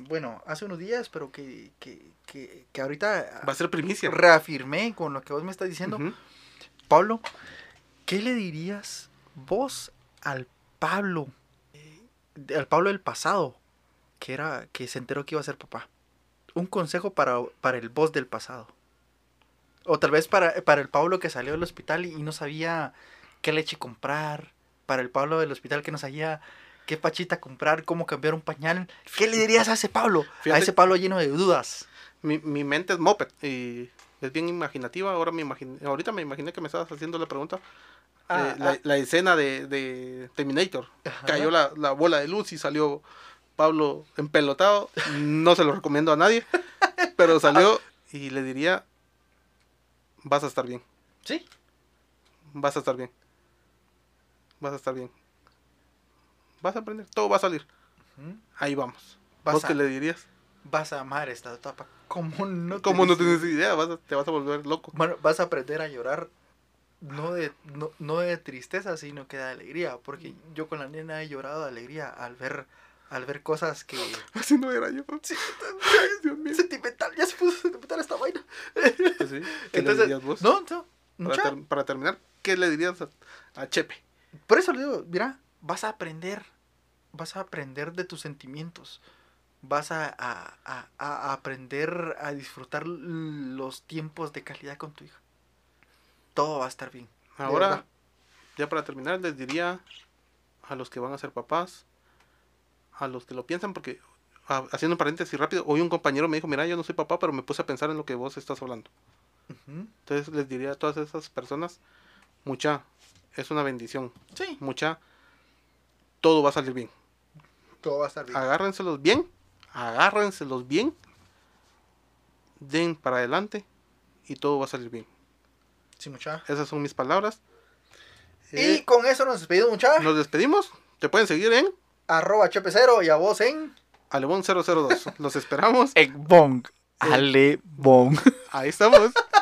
bueno, hace unos días, pero que, que, que, que ahorita Va a ser primicia. reafirmé con lo que vos me estás diciendo. Pablo, ¿qué le dirías vos al Pablo, eh, al Pablo del pasado, que era que se enteró que iba a ser papá? Un consejo para, para el vos del pasado. O tal vez para, para el Pablo que salió del hospital y, y no sabía qué leche comprar. Para el Pablo del hospital que no sabía qué pachita comprar, cómo cambiar un pañal. ¿Qué le dirías a ese Pablo? A ese Pablo lleno de dudas. Mi, mi mente es moped y es bien imaginativa. Ahora me imaginé, ahorita me imaginé que me estabas haciendo la pregunta. Ah, Eh, la, ah. la escena de, de Terminator. Ajá. Cayó la, la bola de luz y salió Pablo empelotado. No se lo recomiendo a nadie. Pero salió [LAUGHS] y le diría, vas a estar bien. Sí. Vas a estar bien. Vas a estar bien. Vas a aprender. Todo va a salir. Ahí vamos. Vas ¿Vos a- qué le dirías? Vas a amar esta etapa. ¿Cómo no? ¿Cómo no tienes tienes idea? Vas a- te vas a volver loco. Bueno, vas a aprender a llorar no de, no, no de tristeza, sino que de alegría. Porque yo con la nena he llorado de alegría al ver, al ver cosas que... Así no era yo. Ay, Dios mío. Sentimental, ya se puso sentimental esta vaina. Pues sí. ¿Qué le dirías vos? no, no, para, ter- para terminar, ¿qué le dirías a, a Chepe? Por eso le digo, mira, vas a aprender, vas a aprender de tus sentimientos. Vas a, a- a- a aprender a disfrutar los tiempos de calidad con tu hija. Todo va a estar bien. Ahora, ya para terminar, les diría a los que van a ser papás, a los que lo piensan, porque haciendo un paréntesis rápido, hoy un compañero me dijo, mira, yo no soy papá, pero me puse a pensar en lo que vos estás hablando. Entonces les diría a todas esas personas, mucha, es una bendición, Sí, mucha, todo va a salir bien. todo va a estar bien. Agárrenselos bien, agárrenselos bien, den para adelante y todo va a salir bien. Sí, mucha. Esas son mis palabras. Y Eh, con eso nos despedimos, mucha. nos despedimos. Te pueden seguir en Arroba Chepe0 y a vos en... Alebón 002. Los esperamos. [LAUGHS] Egbong. Alebong. Ahí estamos. [LAUGHS]